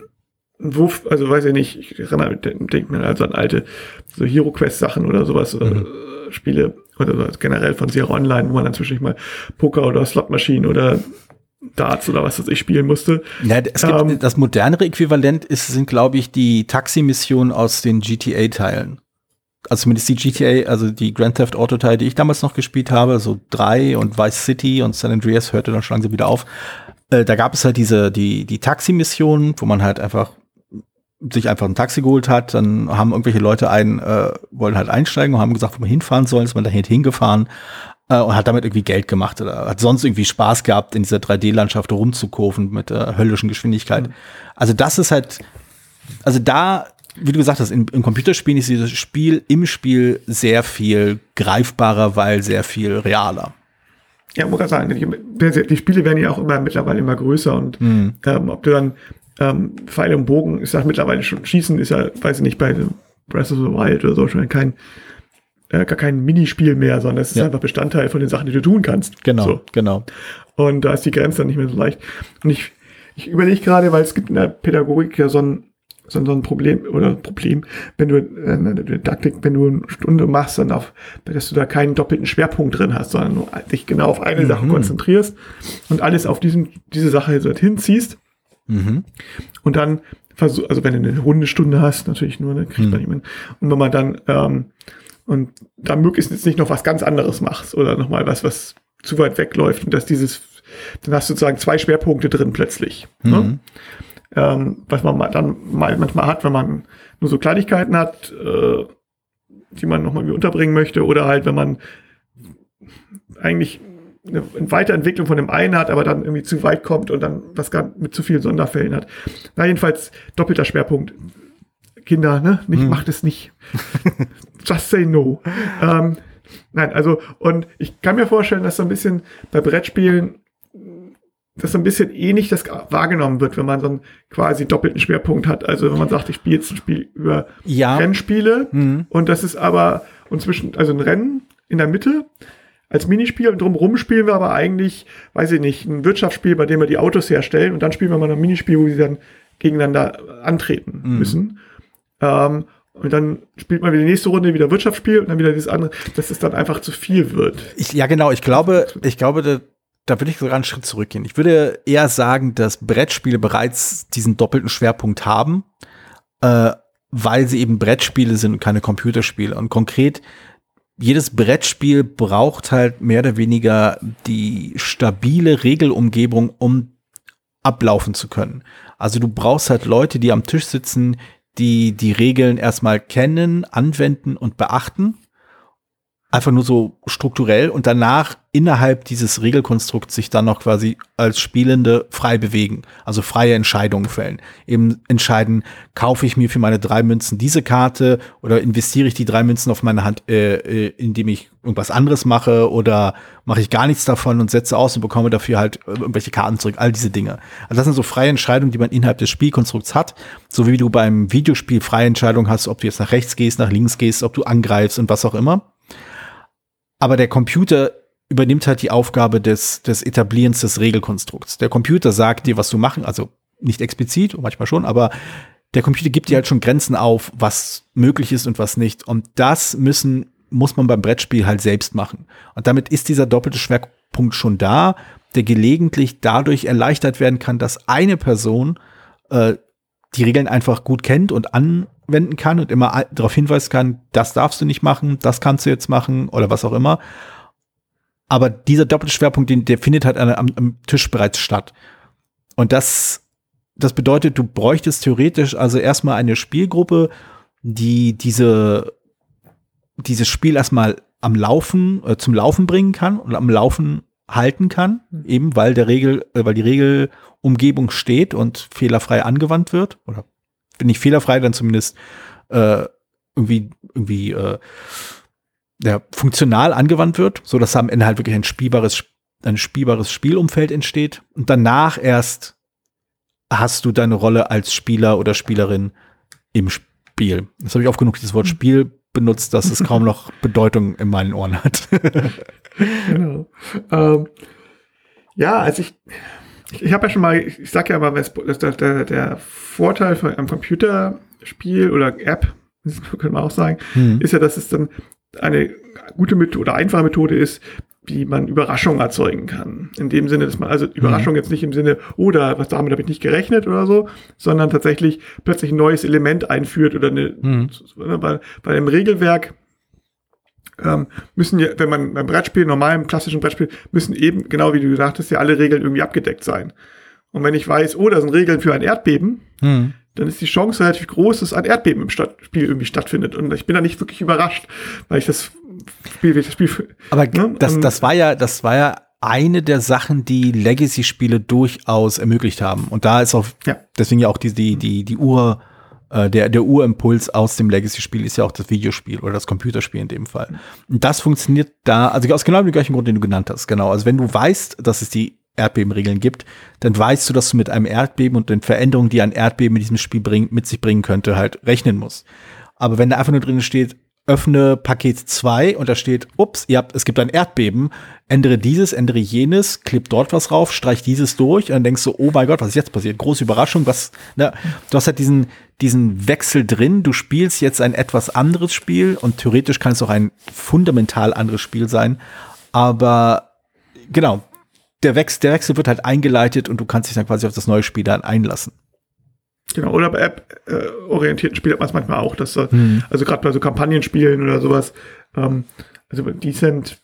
Wurf, also weiß ich nicht, ich erinnere denke mir also an alte so Hero Quest Sachen oder sowas, Mhm. äh, Spiele oder so generell von Zero Online, wo man dann zwischendurch mal Poker oder Slotmaschinen oder Darts oder was weiß ich spielen musste. Ja, es gibt, Ähm, das modernere Äquivalent ist, sind, glaube ich, die Taxi-Missionen aus den GTA-Teilen. Also zumindest die GTA, also die Grand Theft Auto-Teile, die ich damals noch gespielt habe, so drei und Vice City und San Andreas hörte dann schon langsam wieder auf. Äh, da gab es halt diese, die, die Taxi-Missionen, wo man halt einfach sich einfach ein Taxi geholt hat, dann haben irgendwelche Leute einen, äh, wollen halt einsteigen und haben gesagt, wo man hinfahren soll, ist man dahin hingefahren äh, und hat damit irgendwie Geld gemacht oder hat sonst irgendwie Spaß gehabt, in dieser 3D-Landschaft rumzukurven mit der höllischen Geschwindigkeit. Also das ist halt, also da, wie du gesagt hast, in, im Computerspielen ist dieses Spiel im Spiel sehr viel greifbarer, weil sehr viel realer. Ja, muss ich sagen, die, die Spiele werden ja auch immer mittlerweile immer größer und Mhm. ähm, ob du dann ähm, Pfeile und Bogen, ich sag mittlerweile schon, Schießen ist ja, weiß ich nicht, bei Breath of the Wild oder so schon kein äh, gar kein Minispiel mehr, sondern es ist Ja. einfach Bestandteil von den Sachen, die du tun kannst. Genau, So. genau. Und da ist die Grenze dann nicht mehr so leicht. Und ich, ich überlege gerade, weil es gibt in der Pädagogik ja so ein, so ein, so ein Problem oder Problem, wenn du äh, in der Didaktik, wenn du eine Stunde machst, dann auf, dass du da keinen doppelten Schwerpunkt drin hast, sondern nur dich genau auf eine Sache Mhm. konzentrierst und alles auf diesen, diese Sache so hinziehst. Mhm. Und dann versuch, also wenn du eine Hundestunde hast, natürlich nur, ne, kriegt man jemanden. Und wenn man dann, ähm, und dann möglichst jetzt nicht noch was ganz anderes machst oder nochmal was, was zu weit wegläuft und dass dieses, dann hast du sozusagen zwei Schwerpunkte drin plötzlich. Ne? Ähm, was man dann mal manchmal hat, wenn man nur so Kleinigkeiten hat, äh, die man nochmal irgendwie unterbringen möchte, oder halt, wenn man eigentlich eine Weiterentwicklung von dem einen hat, aber dann irgendwie zu weit kommt und dann was gar mit zu vielen Sonderfällen hat. Na, jedenfalls doppelter Schwerpunkt. Kinder, ne? Nicht, Hm. macht es nicht. Just say no. Ähm, nein, also, und ich kann mir vorstellen, dass so ein bisschen bei Brettspielen das so ein bisschen ähnlich das wahrgenommen wird, wenn man so einen quasi doppelten Schwerpunkt hat. Also wenn man sagt, ich spiele jetzt ein Spiel über Ja. Rennspiele Mhm. und das ist aber und zwischen also ein Rennen in der Mitte als Minispiel und drumherum spielen wir aber eigentlich, weiß ich nicht, ein Wirtschaftsspiel, bei dem wir die Autos herstellen und dann spielen wir mal ein Minispiel, wo sie dann gegeneinander antreten Mhm. müssen. Ähm, und dann spielt man wieder die nächste Runde wieder Wirtschaftsspiel und dann wieder dieses andere, dass es dann einfach zu viel wird. Ich, ja, genau. Ich glaube, ich glaube, da, würde ich sogar einen Schritt zurückgehen. Ich würde eher sagen, dass Brettspiele bereits diesen doppelten Schwerpunkt haben, äh, weil sie eben Brettspiele sind und keine Computerspiele. Und konkret, jedes Brettspiel braucht halt mehr oder weniger die stabile Regelumgebung, um ablaufen zu können. Also du brauchst halt Leute, die am Tisch sitzen, die die Regeln erstmal kennen, anwenden und beachten einfach nur so strukturell und danach innerhalb dieses Regelkonstrukts sich dann noch quasi als Spielende frei bewegen, also freie Entscheidungen fällen. Eben entscheiden, kaufe ich mir für meine drei Münzen diese Karte oder investiere ich die drei Münzen auf meine Hand, äh, äh, indem ich irgendwas anderes mache oder mache ich gar nichts davon und setze aus und bekomme dafür halt irgendwelche Karten zurück, all diese Dinge. Also das sind so freie Entscheidungen, die man innerhalb des Spielkonstrukts hat, so wie du beim Videospiel freie Entscheidungen hast, ob du jetzt nach rechts gehst, nach links gehst, ob du angreifst und was auch immer. Aber der Computer übernimmt halt die Aufgabe des, des Etablierens des Regelkonstrukts. Der Computer sagt dir, was du machen, also nicht explizit, manchmal schon, aber der Computer gibt dir halt schon Grenzen auf, was möglich ist und was nicht. Und das müssen, muss man beim Brettspiel halt selbst machen. Und damit ist dieser doppelte Schwerpunkt schon da, der gelegentlich dadurch erleichtert werden kann, dass eine Person äh, die Regeln einfach gut kennt und anwenden kann und immer darauf hinweisen kann, das darfst du nicht machen, das kannst du jetzt machen oder was auch immer. Aber dieser doppelte Schwerpunkt, den, der findet halt am, am Tisch bereits statt. Und das, das bedeutet, du bräuchtest theoretisch also erstmal eine Spielgruppe, die diese, dieses Spiel erstmal am Laufen, äh, zum Laufen bringen kann und am Laufen halten kann, eben weil der Regel, äh, weil die Regelumgebung steht und fehlerfrei angewandt wird. Oder wenn nicht fehlerfrei, dann zumindest äh, irgendwie, irgendwie äh, ja, funktional angewandt wird, so dass am Ende halt wirklich ein spielbares, ein spielbares Spielumfeld entsteht. Und danach erst hast du deine Rolle als Spieler oder Spielerin im Spiel. Jetzt habe ich oft genug dieses Wort Spiel benutzt, dass es kaum noch Bedeutung in meinen Ohren hat. genau. Ähm, ja, also ich, ich, ich habe ja schon mal, ich, sage ja mal, dass der, der, Vorteil von einem Computerspiel oder App, das könnte man auch sagen, Hm. ist ja, dass es dann eine gute Methode oder einfache Methode ist, wie man Überraschung erzeugen kann. In dem Sinne, dass man also Überraschung jetzt nicht im Sinne, oh, da, was damit habe ich nicht gerechnet oder so, sondern tatsächlich plötzlich ein neues Element einführt oder eine, Mhm. weil, weil im Regelwerk ähm, müssen ja, wenn man beim Brettspiel, normalem klassischen Brettspiel, müssen eben, genau wie du gesagt hast, ja alle Regeln irgendwie abgedeckt sein. Und wenn ich weiß, oh, da sind Regeln für ein Erdbeben, Hm. dann ist die Chance relativ groß, dass ein Erdbeben im Stadt Spiel irgendwie stattfindet. Und ich bin da nicht wirklich überrascht, weil ich das Spiel, das Spiel Aber Ne? das, das war ja, das war ja eine der Sachen, die Legacy-Spiele durchaus ermöglicht haben. Und da ist auch, Ja. deswegen ja auch die, die, die, die Ur, äh, der, der Urimpuls aus dem Legacy-Spiel ist ja auch das Videospiel oder das Computerspiel in dem Fall. Und das funktioniert da, also aus genau dem gleichen Grund, den du genannt hast. Genau. Also wenn du weißt, dass es die Erdbebenregeln gibt, dann weißt du, dass du mit einem Erdbeben und den Veränderungen, die ein Erdbeben in diesem Spiel bring, mit sich bringen könnte, halt rechnen musst. Aber wenn da einfach nur drin steht, öffne Paket 2 und da steht, ups, ihr habt, es gibt ein Erdbeben, ändere dieses, ändere jenes, klipp dort was rauf, streich dieses durch und dann denkst du, oh mein Gott, was ist jetzt passiert? Große Überraschung, was, ne? Du hast halt diesen, diesen Wechsel drin, du spielst jetzt ein etwas anderes Spiel und theoretisch kann es auch ein fundamental anderes Spiel sein, aber genau, der Wechsel, der Wechsel wird halt eingeleitet und du kannst dich dann quasi auf das neue Spiel dann einlassen. Genau, oder bei App-orientierten äh, Spielen hat man es manchmal auch, dass hm. also gerade bei so Kampagnenspielen oder sowas, ähm, also die sind,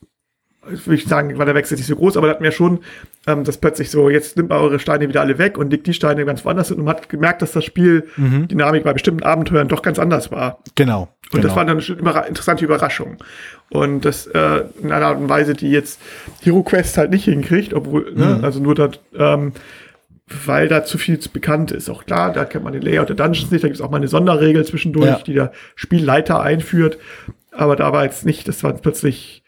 würde ich sagen, war der Wechsel nicht so groß, aber da hatten wir schon, ähm, dass plötzlich so, jetzt nimmt man eure Steine wieder alle weg und legt die Steine ganz woanders hin und man hat gemerkt, dass das Spiel mhm. Dynamik bei bestimmten Abenteuern doch ganz anders war. Genau. Und genau. das war dann eine interessante Überraschung. Und das äh, in einer Art und Weise, die jetzt Hero Quest halt nicht hinkriegt, obwohl, ne, mhm. ne, also nur das, ähm, weil da zu viel bekannt ist. Auch klar, da kennt man den Layout der Dungeons nicht, da gibt es auch mal eine Sonderregel zwischendurch, ja. die der Spielleiter einführt. Aber da war jetzt nicht, dass man plötzlich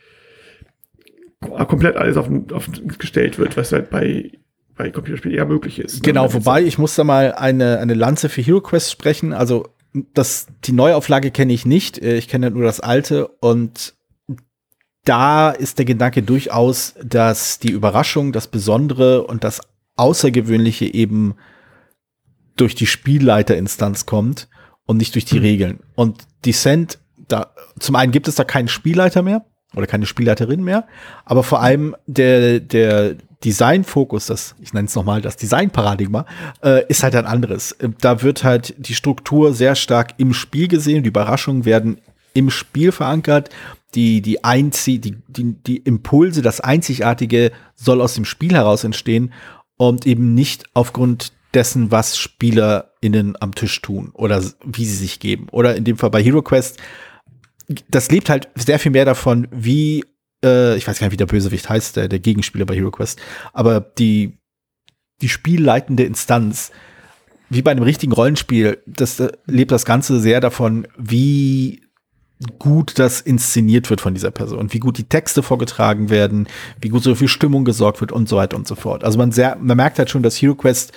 komplett alles auf, auf gestellt wird, was halt bei bei Computerspielen eher möglich ist. Ne? Genau, wobei ich muss da mal eine, eine Lanze für Hero Quest sprechen. Also das, die Neuauflage kenne ich nicht. Äh, ich kenne nur das alte und da ist der Gedanke durchaus, dass die Überraschung, das Besondere und das Außergewöhnliche eben durch die Spielleiterinstanz kommt und nicht durch die mhm. Regeln. Und Descent, da, zum einen gibt es da keinen Spielleiter mehr oder keine Spielleiterin mehr, aber vor allem der, der Designfokus, das, ich nenne es nochmal, das Designparadigma, äh, ist halt ein anderes. Da wird halt die Struktur sehr stark im Spiel gesehen, die Überraschungen werden im Spiel verankert, die, die, Einzie die, die, die Impulse, das Einzigartige soll aus dem Spiel heraus entstehen und eben nicht aufgrund dessen, was SpielerInnen am Tisch tun oder wie sie sich geben. Oder in dem Fall bei Hero Quest, das lebt halt sehr viel mehr davon, wie, äh, ich weiß gar nicht, wie der Bösewicht heißt, der, der Gegenspieler bei Hero Quest, aber die, die spielleitende Instanz, wie bei einem richtigen Rollenspiel, das äh, lebt das Ganze sehr davon, wie gut das inszeniert wird von dieser Person, wie gut die Texte vorgetragen werden, wie gut so viel Stimmung gesorgt wird und so weiter und so fort. Also man, sehr, man merkt halt schon, dass Hero Quest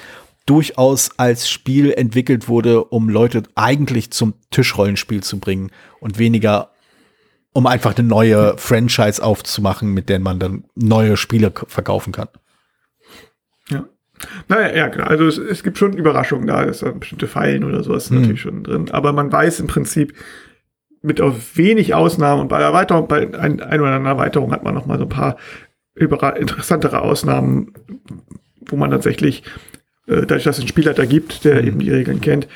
durchaus als Spiel entwickelt wurde, um Leute eigentlich zum Tischrollenspiel zu bringen und weniger um einfach eine neue Franchise aufzumachen, mit der man dann neue Spiele verkaufen kann. Ja. Naja, ja, klar. Also es, es gibt schon Überraschungen da, es sind bestimmte Fallen oder sowas hm. natürlich schon drin. Aber man weiß im Prinzip, mit auf wenig Ausnahmen und bei der Erweiterung, bei ein, ein oder anderen Erweiterung hat man noch mal so ein paar interessantere Ausnahmen, wo man tatsächlich, äh, dadurch, dass es einen Spielleiter gibt, der mhm. eben die Regeln kennt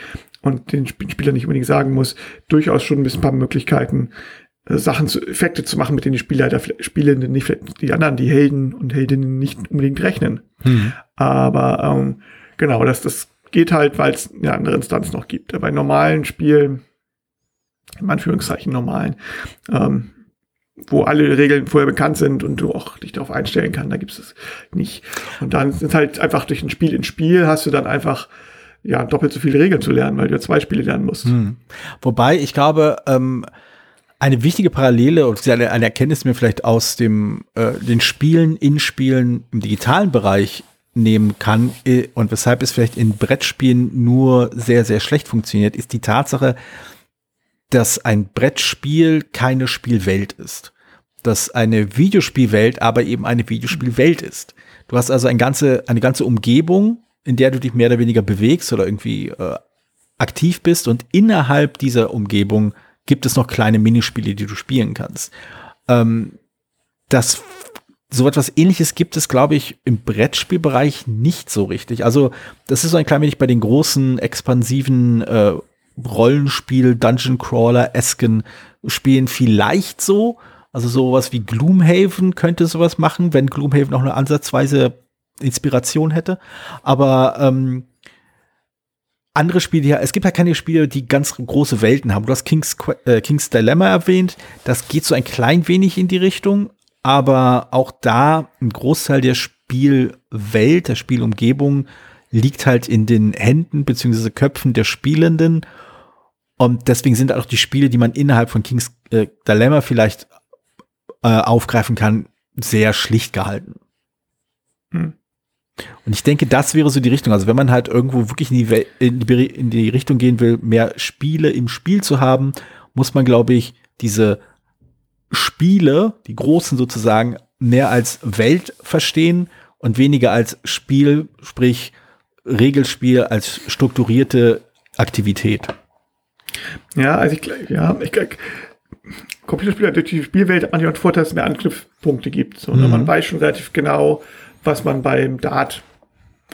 und den Spieler nicht unbedingt sagen muss, durchaus schon ein paar Möglichkeiten, äh, Sachen zu, Effekte zu machen, mit denen die Spielleiter, Spielenden nicht, die anderen, die Helden und Heldinnen nicht unbedingt rechnen. Mhm. Aber ähm, genau, das, das geht halt, weil es eine andere Instanz noch gibt. Bei normalen Spielen in Anführungszeichen normalen, ähm, wo alle Regeln vorher bekannt sind und du auch dich darauf einstellen kannst, da gibt es nicht. Und dann sind halt einfach durch ein Spiel in Spiel hast du dann einfach ja doppelt so viele Regeln zu lernen, weil du zwei Spiele lernen musst. Hm. Wobei ich glaube, ähm, eine wichtige Parallele und eine, eine Erkenntnis mir vielleicht aus dem äh, den Spielen in Spielen im digitalen Bereich nehmen kann äh, und weshalb es vielleicht in Brettspielen nur sehr sehr schlecht funktioniert, ist die Tatsache, dass ein Brettspiel keine Spielwelt ist. Dass eine Videospielwelt aber eben eine Videospielwelt ist. Du hast also ein ganze, eine ganze Umgebung, in der du dich mehr oder weniger bewegst oder irgendwie äh, aktiv bist und innerhalb dieser Umgebung gibt es noch kleine Minispiele, die du spielen kannst. Ähm, das so etwas ähnliches gibt es, glaube ich, im Brettspielbereich nicht so richtig. Also, das ist so ein klein wenig bei den großen, expansiven äh, Rollenspiel, Dungeon Crawler-esken Spielen vielleicht so. Also sowas wie Gloomhaven könnte sowas machen, wenn Gloomhaven auch eine ansatzweise Inspiration hätte. Aber ähm, andere Spiele, ja, es gibt ja keine Spiele, die ganz große Welten haben. Du hast King's, äh, King's Dilemma erwähnt. Das geht so ein klein wenig in die Richtung. Aber auch da ein Großteil der Spielwelt, der Spielumgebung liegt halt in den Händen beziehungsweise Köpfen der Spielenden. Und deswegen sind auch die Spiele, die man innerhalb von King's äh, Dilemma vielleicht äh, aufgreifen kann, sehr schlicht gehalten. Hm. Und ich denke, das wäre so die Richtung. Also wenn man halt irgendwo wirklich in die, in die, in die Richtung gehen will, mehr Spiele im Spiel zu haben, muss man, glaube ich, diese Spiele, die großen sozusagen, mehr als Welt verstehen und weniger als Spiel, sprich Regelspiel als strukturierte Aktivität. Ja, also ich, ja, ich, Computerspiele, durch die Spielwelt hat man einen Vorteil, dass es mehr Anknüpfpunkte gibt. So, ne? mhm. Man weiß schon relativ genau, was man beim Dart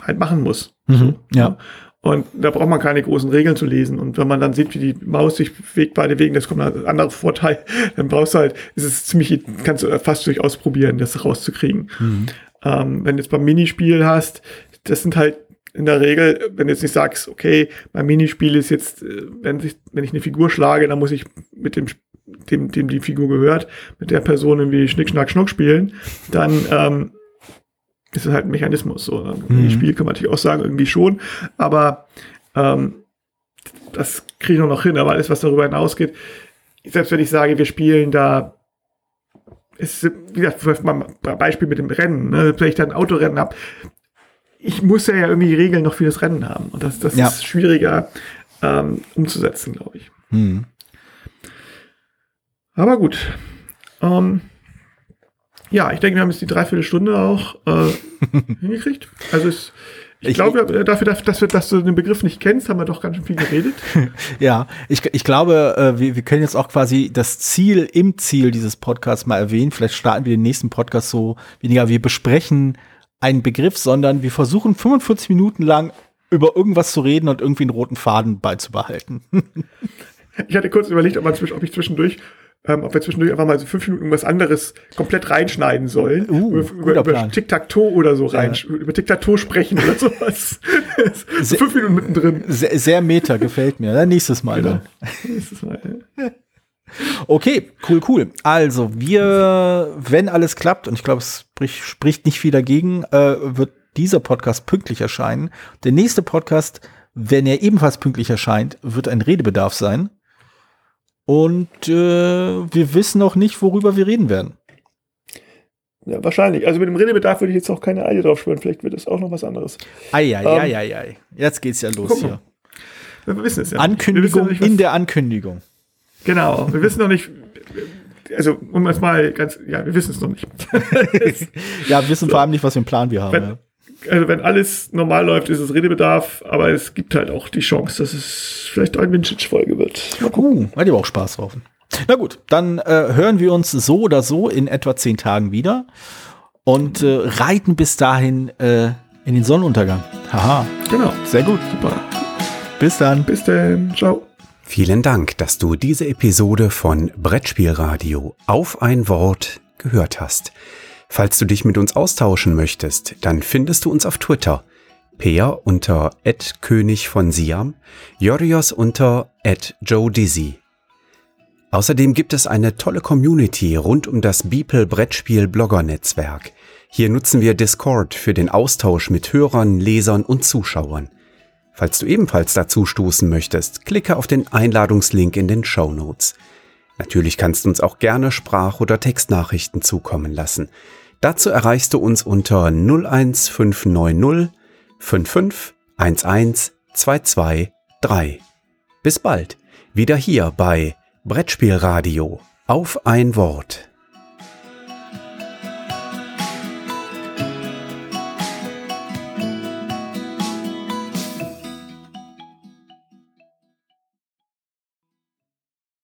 halt machen muss. Mhm. Ja. Ne? Und da braucht man keine großen Regeln zu lesen. Und wenn man dann sieht, wie die Maus sich bewegt beide Wegen, das kommt ein anderer Vorteil, dann brauchst du halt, ist es ziemlich, kannst du fast durchaus probieren, das rauszukriegen. Mhm. Ähm, wenn du jetzt beim Minispiel hast, das sind halt in der Regel, wenn du jetzt nicht sagst, okay, mein Minispiel ist jetzt, äh, wenn ich, wenn ich eine Figur schlage, dann muss ich mit dem, dem, dem die Figur gehört, mit der Person irgendwie Schnick, Schnack, Schnuck spielen, dann ähm, ist es halt ein Mechanismus. So. Ne? Mhm. Spiel kann man natürlich auch sagen, irgendwie schon, aber ähm, das kriege ich noch hin, aber alles, was darüber hinausgeht, selbst wenn ich sage, wir spielen da ist, wie gesagt, mal Beispiel mit dem Rennen, ne? wenn ich da ein Autorennen habe, ich muss ja irgendwie Regeln noch für das Rennen haben. Und das, das ja. ist schwieriger ähm, umzusetzen, glaube ich. Hm. Aber gut. Ähm, ja, ich denke, wir haben jetzt die Dreiviertelstunde auch äh, hingekriegt. Also es, ich, ich glaube, äh, dafür, dass, wir, dass du den Begriff nicht kennst, haben wir doch ganz schön viel geredet. ja, ich, ich glaube, äh, wir, wir können jetzt auch quasi das Ziel im Ziel dieses Podcasts mal erwähnen. Vielleicht starten wir den nächsten Podcast so weniger. Wir besprechen einen Begriff, sondern wir versuchen 45 Minuten lang über irgendwas zu reden und irgendwie einen roten Faden beizubehalten. ich hatte kurz überlegt, ob, man, ob ich zwischendurch ähm, ob wir zwischendurch einfach mal so fünf Minuten irgendwas anderes komplett reinschneiden sollen. Uh, über, über Tic-Tac-Toe oder so rein, ja. über Tic-Tac-Toe sprechen oder sowas. so fünf Minuten mittendrin. Sehr, sehr meta, gefällt mir. Dann nächstes Mal genau. dann. Nächstes Mal, ja. Okay, cool, cool. Also, wir, wenn alles klappt, und ich glaube, es spricht, spricht nicht viel dagegen, äh, wird dieser Podcast pünktlich erscheinen. Der nächste Podcast, wenn er ebenfalls pünktlich erscheint, wird ein Redebedarf sein. Und äh, wir wissen noch nicht, worüber wir reden werden. Ja, wahrscheinlich. Also mit dem Redebedarf würde ich jetzt auch keine Eile drauf schwören. Vielleicht wird es auch noch was anderes. Eieieiei. Ähm, Jetzt geht's ja los hier. Wir wissen es ja. Ankündigung ja nicht, in der Ankündigung. Genau, wir wissen noch nicht, also um es mal ganz, ja, wir wissen es noch nicht. ja, wir wissen so. vor allem nicht, was für einen Plan wir haben. Wenn, ja. Also wenn alles normal läuft, ist es Redebedarf, aber es gibt halt auch die Chance, dass es vielleicht eine Vintage-Folge wird. Uh, hat ihr auch Spaß drauf. Na gut, dann äh, hören wir uns so oder so in etwa zehn Tagen wieder und äh, reiten bis dahin äh, in den Sonnenuntergang. Haha. Genau. Sehr gut. Super. Bis dann. Bis dann. Ciao. Vielen Dank, dass du diese Episode von Brettspielradio auf ein Wort gehört hast. Falls du dich mit uns austauschen möchtest, dann findest du uns auf Twitter. Peer unter König von Siam, Jorios unter Joe Dizzy. Außerdem gibt es eine tolle Community rund um das Beeple Brettspiel Blogger Netzwerk. Hier nutzen wir Discord für den Austausch mit Hörern, Lesern und Zuschauern. Falls du ebenfalls dazu stoßen möchtest, klicke auf den Einladungslink in den Show Notes. Natürlich kannst du uns auch gerne Sprach- oder Textnachrichten zukommen lassen. Dazu erreichst du uns unter 01590 55 11 223. Bis bald, wieder hier bei Brettspielradio auf ein Wort.